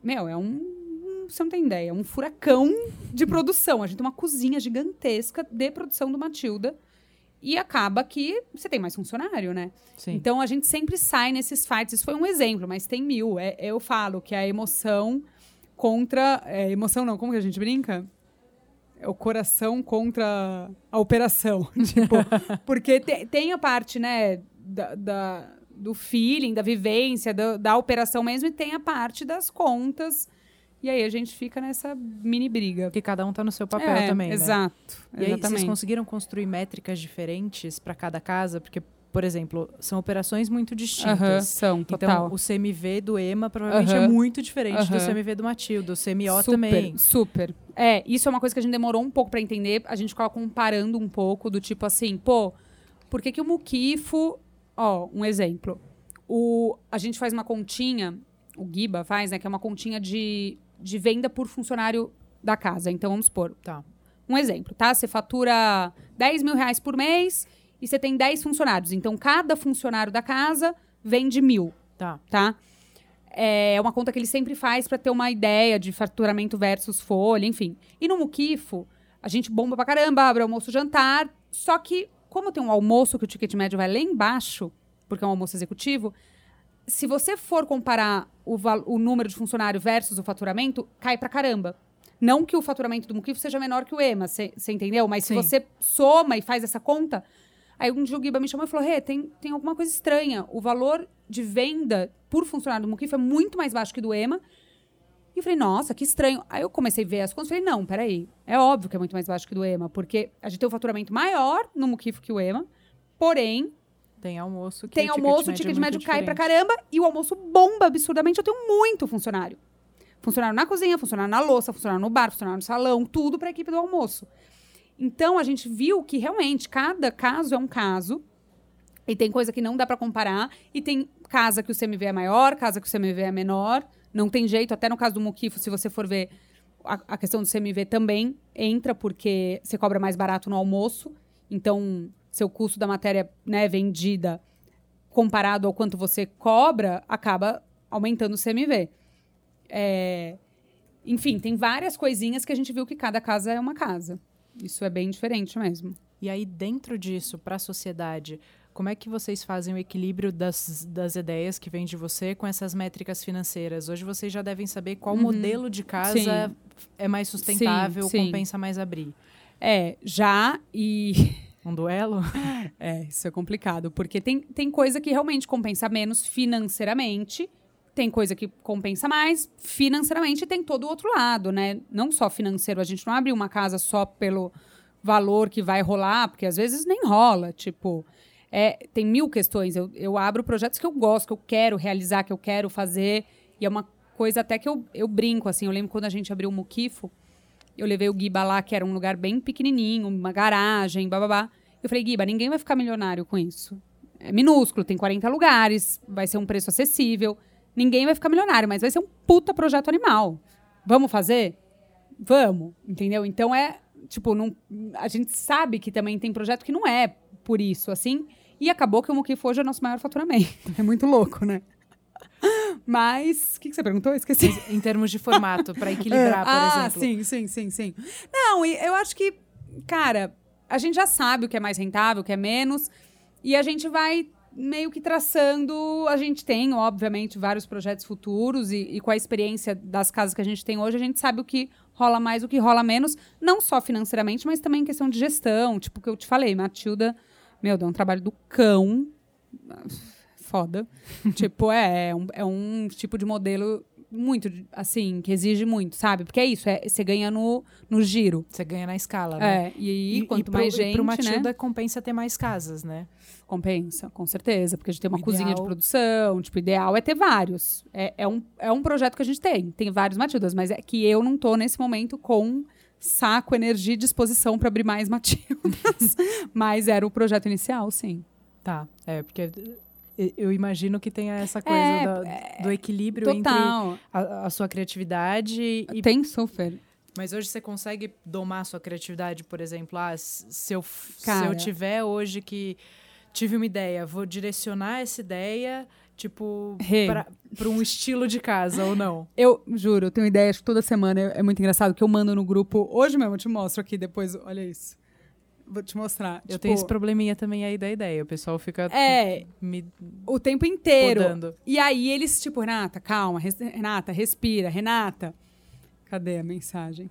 Meu, é um você não tem ideia, um furacão de produção. A gente tem uma cozinha gigantesca de produção do Matilda. E acaba que você tem mais funcionário, né? Sim. Então a gente sempre sai nesses fights. Isso foi um exemplo, mas tem mil. É, eu falo que a emoção contra. É, emoção não, como que a gente brinca? É o coração contra a operação. tipo, porque te, tem a parte, né, da, da, do feeling, da vivência, da, da operação mesmo, e tem a parte das contas e aí a gente fica nessa mini briga. Que cada um tá no seu papel é, também, exato, né? Exato. E aí vocês conseguiram construir métricas diferentes para cada casa? Porque por exemplo, são operações muito distintas. Uhum, são, então, total. Então, o CMV do EMA provavelmente uhum. é muito diferente uhum. do CMV do Matildo, o CMO super, também. Super. É, isso é uma coisa que a gente demorou um pouco para entender. A gente ficava comparando um pouco do tipo assim, pô, por que, que o Muquifo. Ó, um exemplo. O, a gente faz uma continha, o Giba faz, né? Que é uma continha de de venda por funcionário da casa. Então, vamos supor. Tá. Um exemplo, tá? Você fatura 10 mil reais por mês e você tem 10 funcionários. Então, cada funcionário da casa vende mil. Tá. Tá? É uma conta que ele sempre faz para ter uma ideia de faturamento versus folha, enfim. E no Muquifo, a gente bomba pra caramba, abre almoço jantar, só que como tem um almoço que o ticket médio vai lá embaixo, porque é um almoço executivo, se você for comparar o, o número de funcionário versus o faturamento, cai pra caramba. Não que o faturamento do Muquifo seja menor que o EMA, você entendeu? Mas Sim. se você soma e faz essa conta. Aí um dia o Giba me chamou e falou: Rê, tem, tem alguma coisa estranha. O valor de venda por funcionário do Muquifo é muito mais baixo que do EMA. E eu falei, nossa, que estranho. Aí eu comecei a ver as contas e falei, não, peraí. É óbvio que é muito mais baixo que do EMA, porque a gente tem um faturamento maior no Muquifo que o EMA, porém. Tem almoço que Tem o almoço, o ticket médio, médio cai pra caramba e o almoço bomba absurdamente. Eu tenho muito funcionário. Funcionário na cozinha, funcionário na louça, funcionário no bar, funcionário no salão, tudo para a equipe do almoço. Então a gente viu que realmente cada caso é um caso. E tem coisa que não dá para comparar. E tem casa que o CMV é maior, casa que o CMV é menor. Não tem jeito, até no caso do Muquifo, se você for ver, a, a questão do CMV também entra, porque você cobra mais barato no almoço. Então, seu custo da matéria né, vendida comparado ao quanto você cobra, acaba aumentando o CMV. É... Enfim, tem várias coisinhas que a gente viu que cada casa é uma casa. Isso é bem diferente mesmo. E aí, dentro disso, para a sociedade, como é que vocês fazem o equilíbrio das, das ideias que vêm de você com essas métricas financeiras? Hoje vocês já devem saber qual uhum. modelo de casa sim. é mais sustentável, sim, sim. compensa mais abrir. É, já e. Um duelo? É, isso é complicado, porque tem, tem coisa que realmente compensa menos financeiramente, tem coisa que compensa mais financeiramente, e tem todo o outro lado, né? Não só financeiro, a gente não abre uma casa só pelo valor que vai rolar, porque às vezes nem rola, tipo, é, tem mil questões. Eu, eu abro projetos que eu gosto, que eu quero realizar, que eu quero fazer. E é uma coisa até que eu, eu brinco, assim. Eu lembro quando a gente abriu o Muquifo, eu levei o Guiba lá, que era um lugar bem pequenininho, uma garagem, bababá. Eu falei, Guiba, ninguém vai ficar milionário com isso. É minúsculo, tem 40 lugares, vai ser um preço acessível. Ninguém vai ficar milionário, mas vai ser um puta projeto animal. Vamos fazer? Vamos, entendeu? Então é, tipo, não, a gente sabe que também tem projeto que não é por isso, assim. E acabou que o Muquifo hoje é o nosso maior faturamento. É muito louco, né? Mas, o que, que, você perguntou? Esqueci. Em termos de formato, para equilibrar, por ah, exemplo. sim, sim, sim, sim. Não, eu acho que, cara, a gente já sabe o que é mais rentável, o que é menos, e a gente vai meio que traçando. A gente tem, obviamente, vários projetos futuros, e, e com a experiência das casas que a gente tem hoje, a gente sabe o que rola mais, o que rola menos, não só financeiramente, mas também em questão de gestão. Tipo, o que eu te falei, Matilda meu, dá um trabalho do cão. Foda. tipo, é, é um, é um tipo de modelo muito, assim, que exige muito, sabe? Porque é isso, é, você ganha no, no giro. Você ganha na escala, né? É, e aí, quanto e pro, mais gente, e pro Matilda né? compensa ter mais casas, né? Compensa, com certeza, porque a gente tem uma o cozinha ideal... de produção, tipo, ideal é ter vários. É, é, um, é um projeto que a gente tem, tem vários Matildas, mas é que eu não tô nesse momento com saco, energia e disposição para abrir mais Matildas. Mas era o projeto inicial, sim. Tá, é, porque eu imagino que tenha essa coisa é, do, é, do, equilíbrio total. entre a, a, sua criatividade e. Tem super. Mas hoje você consegue domar a sua criatividade, por exemplo, ah, se eu, se eu tiver hoje que tive uma ideia, vou direcionar essa ideia Tipo, hey. para um estilo de casa ou não? Eu juro, eu tenho ideia, acho que toda semana é, é muito engraçado que eu mando no grupo. Hoje mesmo eu te mostro aqui depois, olha isso. Vou te mostrar. Eu tipo, tenho esse probleminha também aí da ideia. O pessoal fica é, me o tempo inteiro. Podando. E aí eles, tipo, Renata, calma, res, Renata, respira, Renata. Cadê a mensagem?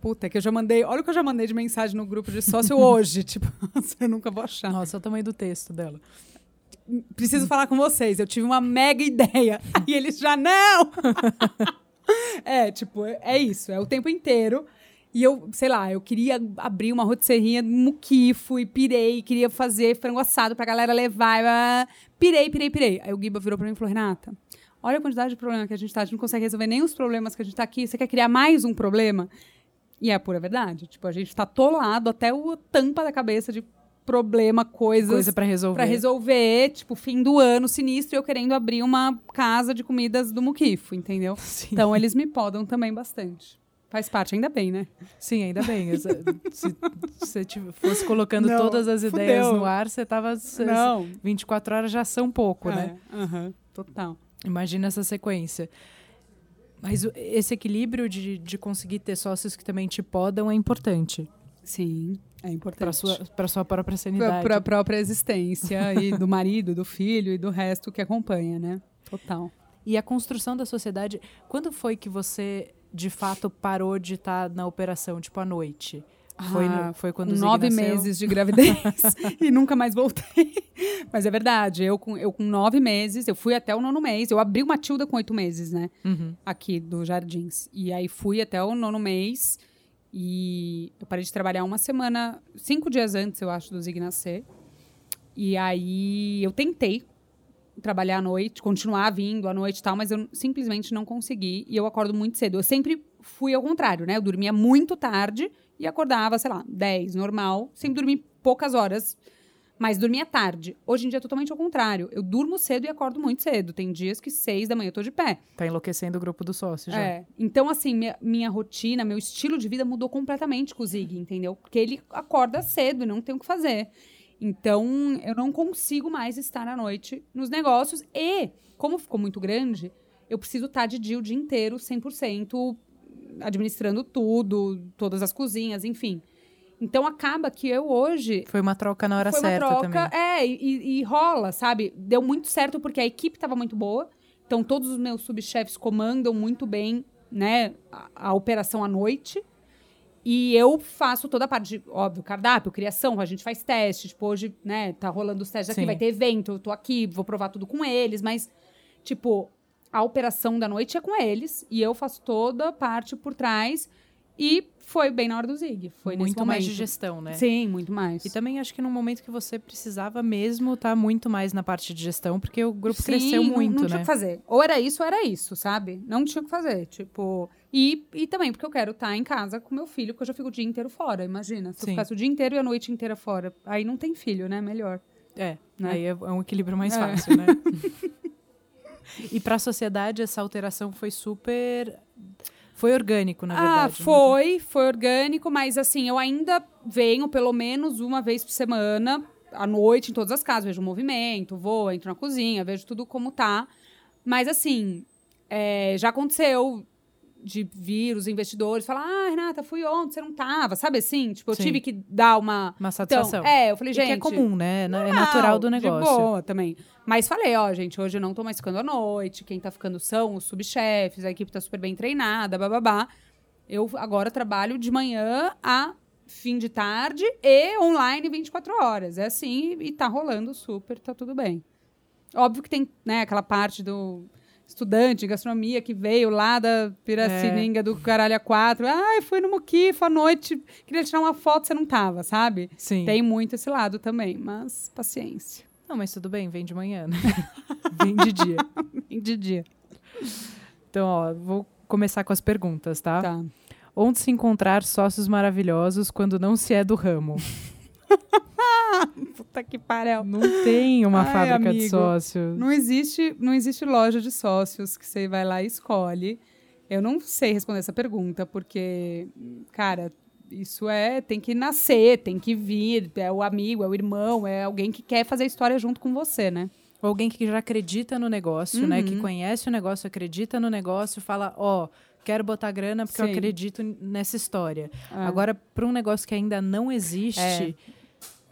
Puta, que eu já mandei. Olha o que eu já mandei de mensagem no grupo de sócio hoje. tipo, eu nunca vou achar. Nossa, é o tamanho do texto dela preciso falar com vocês, eu tive uma mega ideia. Aí eles já, não! é, tipo, é isso, é o tempo inteiro. E eu, sei lá, eu queria abrir uma rotisseria muquifo e pirei, queria fazer frango assado pra galera levar. Pirei, pirei, pirei. Aí o Giba virou pra mim e falou: Renata, olha a quantidade de problema que a gente tá, a gente não consegue resolver nem os problemas que a gente tá aqui. Você quer criar mais um problema? E é a pura verdade. Tipo, a gente tá atolado até o tampa da cabeça de problema, coisas. Coisa para resolver. Pra resolver, tipo, fim do ano sinistro, eu querendo abrir uma casa de comidas do Muquifo, entendeu? Sim. Então eles me podam também bastante. Faz parte, ainda bem, né? Sim, ainda bem. se você fosse colocando não, todas as fudeu. ideias no ar, você tava. Não. 24 horas já são pouco, é, né? Uhum, total. Imagina essa sequência. Mas esse equilíbrio de, de conseguir ter sócios que também te podam é importante. Sim. É importante. Para sua, para sua própria sanidade. Para a própria existência e do marido, do filho e do resto que acompanha, né? Total. E a construção da sociedade, quando foi que você de fato parou de estar na operação, tipo à noite? Foi, Ah, foi quando o Zig nove meses de gravidez e nunca mais voltei. Mas é verdade, eu com, eu com nove meses, eu fui até o nono mês. Eu abri uma Tilda com oito meses, né? Uhum. Aqui do Jardins. E aí fui até o nono mês e eu parei de trabalhar uma semana, cinco dias antes, eu acho, do Zig nascer. E aí eu tentei trabalhar à noite, continuar vindo à noite e tal, mas eu simplesmente não consegui e eu acordo muito cedo. Eu sempre fui ao contrário, né? Eu dormia muito tarde e acordava, sei lá, 10, normal. Sempre dormi poucas horas, mas dormia tarde. Hoje em dia é totalmente ao contrário. Eu durmo cedo e acordo muito cedo. Tem dias que seis da manhã eu tô de pé. Tá enlouquecendo o grupo do sócio já. É. Então, assim, minha, minha rotina, meu estilo de vida mudou completamente com o Zig, entendeu? Porque ele acorda cedo e não tem o que fazer. Então, eu não consigo mais estar à noite nos negócios. E, como ficou muito grande, eu preciso estar de dia o dia inteiro, 100%, administrando tudo, todas as cozinhas, enfim. Então, acaba que eu hoje Foi uma troca na hora foi certa uma troca, também. é, e, e rola, sabe? Deu muito certo porque a equipe estava muito boa. Então, todos os meus subchefes comandam muito bem, né, a, a operação à noite. E eu faço toda a parte, de, óbvio, cardápio, criação, a gente faz testes. Tipo, hoje, né, tá rolando os testes aqui, Sim. vai ter evento, eu tô aqui, vou provar tudo com eles, mas, tipo, a operação da noite é com eles e eu faço toda a parte por trás. E foi bem na hora do Zig. Foi nesse muito mais de momento. gestão, né? Sim, muito mais. E também acho que no momento que você precisava mesmo estar muito mais na parte de gestão, porque o grupo Sim, cresceu não- muito, não, tinha né? o que fazer. Ou era isso ou era isso, sabe? Não tinha o que fazer. Tipo. E, e também porque eu quero estar em casa com meu filho, porque eu já fico o dia inteiro fora. Imagina. Se Sim. eu ficasse o dia inteiro e a noite inteira fora. Aí não tem filho, né? Melhor. É, Né? aí é é um equilíbrio mais É. fácil, né? e para a sociedade essa alteração foi super foi orgânico, na ah, verdade. né? foi, foi orgânico, mas assim, eu ainda venho pelo menos uma vez por semana, à noite, em todas as casas. Vejo o movimento, vou, entro na cozinha, vejo tudo como tá. Mas assim, é, já aconteceu de vir os investidores falar: Ah, Renata, fui ontem, você não tava, sabe assim? Tipo, eu Sim. tive que dar uma. Uma satisfação. Então, é, eu falei, E gente. que é comum, né? É Não, natural do De negócio. boa também. Mas falei, ó, gente, hoje eu não tô mais ficando à noite. Quem tá ficando são os subchefes, a equipe tá super bem treinada, bababá. Eu agora trabalho de manhã a fim de tarde e online 24 horas. É assim e tá rolando super, tá tudo bem. Óbvio que tem, né, aquela parte do estudante de gastronomia que veio lá da Piracininga do Caralho a 4. Ai, fui no Muquifo à noite, queria tirar uma foto, você não tava, sabe? Sim. Tem muito esse lado também, mas paciência. Não, mas tudo bem, vem de manhã, né? vem de dia. De dia. Então, ó, vou começar com as perguntas, tá? Tá. Onde se encontrar sócios maravilhosos quando não se é do ramo? Puta que pariu. Não tem uma Ai, fábrica de amigo. sócios. Não existe, não existe loja de sócios que você vai lá e escolhe. Eu não sei responder essa pergunta, porque, cara, isso é. Tem que nascer, tem que vir. É o amigo, é o irmão, é alguém que quer fazer a história junto com você, né? Ou alguém que já acredita no negócio, né? Uhum. Que conhece o negócio, acredita no negócio, fala, ó, quero botar grana porque eu Sim. acredito nessa história. É. Agora, para um negócio que ainda não existe, É.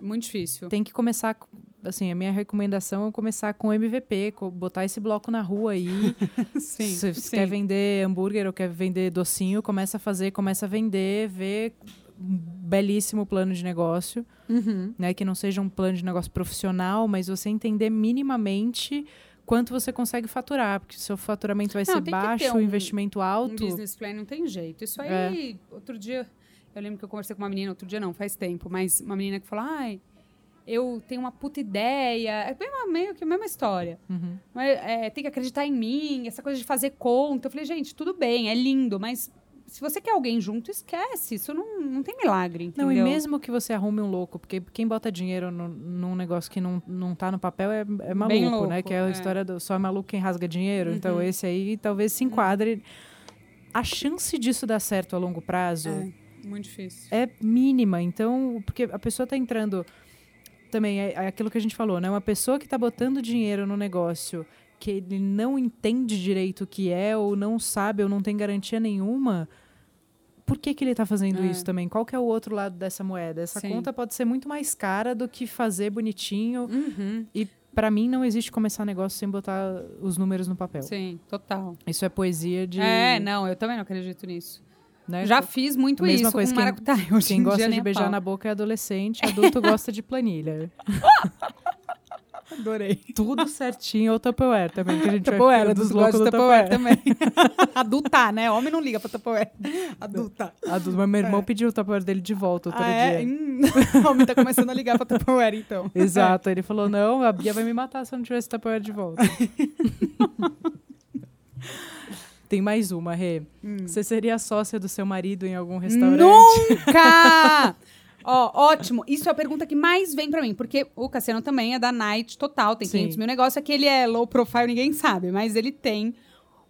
Muito difícil. tem que começar. com- Assim, a minha recomendação é começar com MVP, botar esse bloco na rua aí. Sim. Se você sim. quer vender hambúrguer ou quer vender docinho, começa a fazer, começa a vender, vê um belíssimo plano de negócio, Uhum. né? Que não seja um plano de negócio profissional, mas você entender minimamente quanto você consegue faturar, porque seu faturamento vai Não, ser baixo, o um- investimento Um alto. business plan não tem jeito. Isso aí, É. outro dia, eu lembro que eu conversei com uma menina, outro dia não, faz tempo, mas uma menina que falou, ai, eu tenho uma puta ideia. É uma- meio que a mesma história. Uhum. Mas, é, tem que acreditar em mim, essa coisa de fazer conta. Eu falei, gente, tudo bem, é lindo, mas se você quer alguém junto, esquece. Isso não, não tem milagre, entendeu? Não, e mesmo que você arrume um louco, porque quem bota dinheiro no, num negócio que não, não tá no papel é, é maluco, Bem né? louco, Que é a é. história do só é maluco quem rasga dinheiro. Então, Uhum. esse aí talvez se enquadre. A chance disso dar certo a longo prazo É, muito difícil. é mínima. Então, porque a pessoa está entrando. Também é, é aquilo que a gente falou, né? Uma pessoa que está botando dinheiro no negócio que ele não entende direito o que é, ou não sabe, ou não tem garantia nenhuma. por que, que ele tá fazendo É. isso também? Qual que é o outro lado dessa moeda? Essa Sim. conta pode ser muito mais cara do que fazer bonitinho. Uhum. E pra mim não existe começar negócio sem botar os números no papel. Sim, total. Isso é poesia de. É, não, eu também não acredito nisso. Né? Já fiz muito mesma isso coisa, com quem- maracutaia. Quem em gosta de a beijar pau. na boca é adolescente, adulto gosta de planilha. Adorei. Tudo certinho, ou Tupperware também, que a gente Tupperware, vai dos loucos do Tupperware também. Adulta, né? Homem não liga pra Tupperware. Adulta. Adulto, mas meu irmão pediu o Tupperware dele de volta outro Ah, é? dia. Hum, homem tá começando a ligar pra Tupperware, então. Exato, ele falou, não, a Bia vai me matar se eu não tivesse Tupperware de volta. Tem mais uma, Rê. Hum. Você seria sócia do seu marido em algum restaurante? Nunca! Ó, ótimo. Isso é a pergunta que mais vem pra mim, porque o Cassiano também é da Night total, tem Sim. 500 mil negócios, é que ele é low profile, ninguém sabe, mas ele tem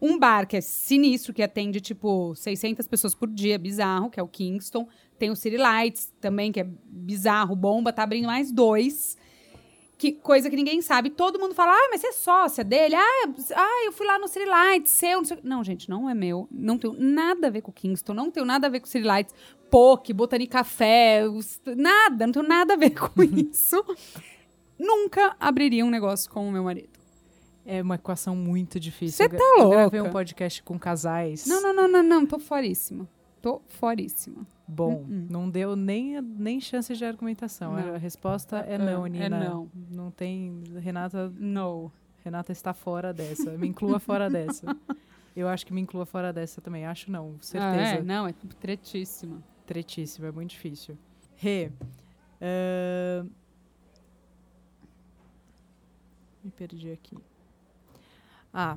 um bar que é sinistro, que atende, tipo, 600 pessoas por dia, bizarro, que é o Kingston. Tem o City Lights também, que é bizarro, bomba, tá abrindo mais dois. Que coisa que ninguém sabe. Todo mundo fala, ah, mas você é sócia dele? Ah, eu- ah, eu fui lá no City Lights, seu, não sei o quê." Não, gente, não é meu. Não tenho nada a ver com o Kingston, não tenho nada a ver com o City Lights. Poke, Botani Café, os- nada, não tenho nada a ver com isso. Nunca abriria um negócio com o meu marido. É uma equação muito difícil. Cê Eu gra- tá Eu gravei louca. um podcast com casais. Não, não, não, não, não, tô foríssima. Tô foríssima. Bom, Hum, hum. não deu nem, nem chance de argumentação. Não. A resposta é É, não, é Nina. não. Não tem. Renata, No. Renata está fora dessa. Me inclua fora dessa. Eu acho que me inclua fora dessa também. Acho não, certeza. Ah, é? Não, é tretíssima. Tretíssimo, é muito difícil. Rê. ahn, Me perdi aqui. Ah,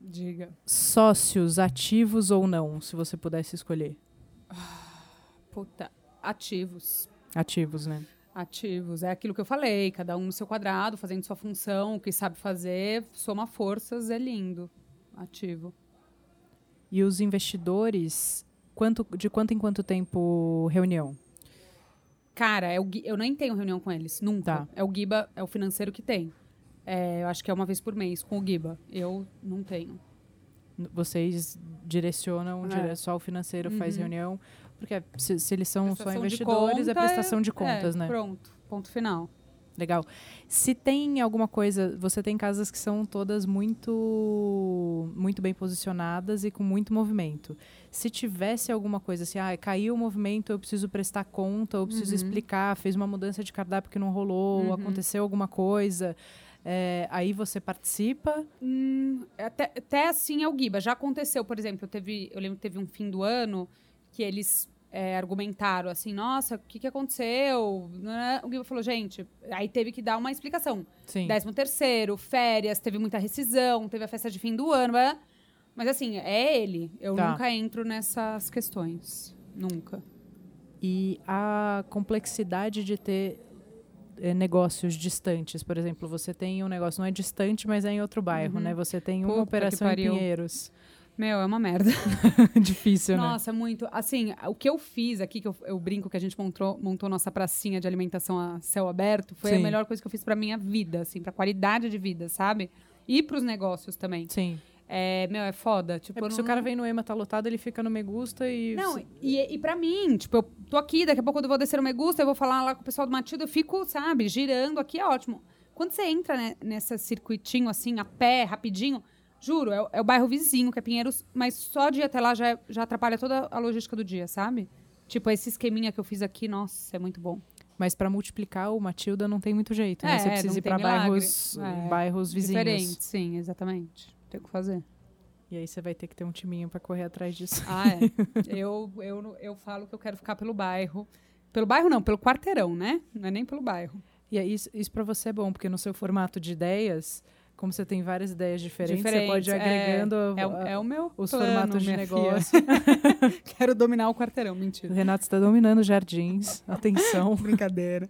Diga. sócios ativos ou não, se você pudesse escolher. Puta. Ativos. Ativos, né? Ativos. É aquilo que eu falei, cada um no seu quadrado, fazendo sua função, o que sabe fazer, soma forças, é lindo. Ativo. E os investidores, quanto, de quanto em quanto tempo reunião? Cara, é o eu nem tenho reunião com eles, nunca. Tá. É o Giba, é o financeiro que tem. É, eu acho que é uma vez por mês com o Giba. Eu não tenho. Vocês direcionam, É. dire- só o financeiro faz Uhum. reunião? Porque se, se eles são só Prestação de investidores, é conta, prestação de contas, é, né? Pronto, ponto final. Legal. Se tem alguma coisa, você tem casas que são todas muito muito bem posicionadas e com muito movimento. Se tivesse alguma coisa assim, ah, caiu o movimento, eu preciso prestar conta, eu preciso Uhum. explicar, fez uma mudança de cardápio que não rolou, Uhum. aconteceu alguma coisa, é, aí você participa. Hum, até, até assim é o Giba. Já aconteceu, por exemplo, eu, teve, eu lembro que teve um fim do ano que eles é, argumentaram assim, nossa, o que, que aconteceu? Né? O Giba falou, gente, aí teve que dar uma explicação. Sim. Décimo terceiro, férias, teve muita rescisão, teve a festa de fim do ano, blá. mas assim, é ele. Eu Tá. nunca entro nessas questões. Nunca. E a complexidade de ter eh, negócios distantes, por exemplo, você tem um negócio, não é distante, mas é em outro bairro, Uhum. né? Você tem uma Puta operação em. Pinheiros. Meu, é uma merda. Difícil, né? Nossa, muito. Assim, o que eu fiz aqui, que eu, eu brinco que a gente montou, montou nossa pracinha de alimentação a céu aberto, foi Sim. a melhor coisa que eu fiz pra minha vida, assim, pra qualidade de vida, sabe? E pros negócios também. Sim. É, meu, é foda. Tipo, É porque se não- o cara vem no EMA, tá lotado, ele fica no Me Gusta e... Não, e, e pra mim, tipo, eu tô aqui, daqui a pouco eu vou descer o Me Gusta, eu vou falar lá com o pessoal do Matilda, eu fico, sabe, girando aqui, é ótimo. Quando você entra né, nessa circuitinho, assim, a pé, rapidinho, juro, é, o- é o bairro vizinho, que é Pinheiros, mas só de ir até lá já, é- já atrapalha toda a logística do dia, sabe? Tipo, esse esqueminha que eu fiz aqui, nossa, é muito bom. Mas pra multiplicar o Matilda não tem muito jeito, né? É, Você precisa não ir milagre. bairros, É, bairros vizinhos. Diferente, sim, exatamente. Tem o que fazer. E aí você vai ter que ter um timinho pra correr atrás disso. Ah, é. eu, eu, eu falo que eu quero ficar pelo bairro. Pelo bairro não, pelo quarteirão, né? Não é nem pelo bairro. E aí, isso, isso pra você é bom, porque no seu formato de ideias, como você tem várias ideias diferentes, Diferentes, você pode ir agregando É, a- o- é o meu os plano, formatos de negócio. Quero dominar o quarteirão, O mentira. Renato está dominando jardins. Atenção. Brincadeira.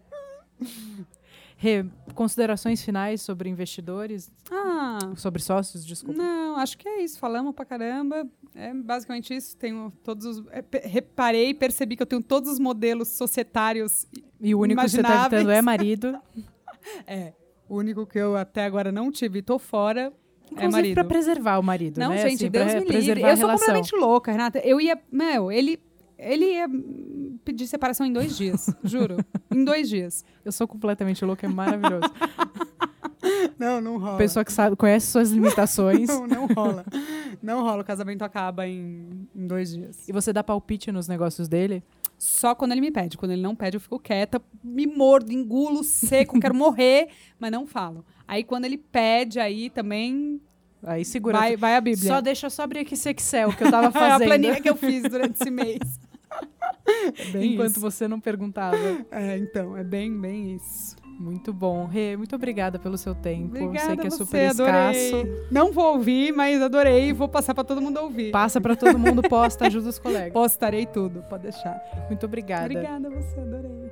Rê, considerações finais sobre investidores, Ah, sobre sócios, desculpa. não, acho que é isso. Falamos pra caramba. É basicamente isso. Tenho todos os. é, reparei e percebi que eu tenho todos os modelos societários. E o único que você está evitando é marido. É. O único que eu até agora não tive e tô fora é marido. pra preservar o marido, Não, né? gente, assim, Deus me livre. Eu sou completamente louca, Renata. Eu ia. Meu, ele. Ele ia pedir separação em dois dias, juro. Em dois dias. Eu sou completamente louca, é maravilhoso. Não, não rola. Pessoa que sabe, conhece suas limitações. Não, não rola. Não rola. O casamento acaba em, em dois dias. E você dá palpite nos negócios dele? Só quando ele me pede. Quando ele não pede, eu fico quieta, me mordo, engulo seco, quero morrer, mas não falo. Aí quando ele pede, aí também Aí segura. vai, vai a Bíblia. Só deixa eu só abrir aqui esse Excel que eu tava É a fazendo. planilha que eu fiz durante esse mês. É bem enquanto isso. você não perguntava. É, então, é bem, bem isso. Muito bom. Rê, muito obrigada pelo seu tempo. Obrigada Sei que é a super você, adorei. escasso. Não vou ouvir, mas adorei e vou passar pra todo mundo ouvir. Passa pra todo mundo, posta, ajuda os colegas. Postarei tudo, pode deixar. Muito obrigada. Obrigada a você, adorei.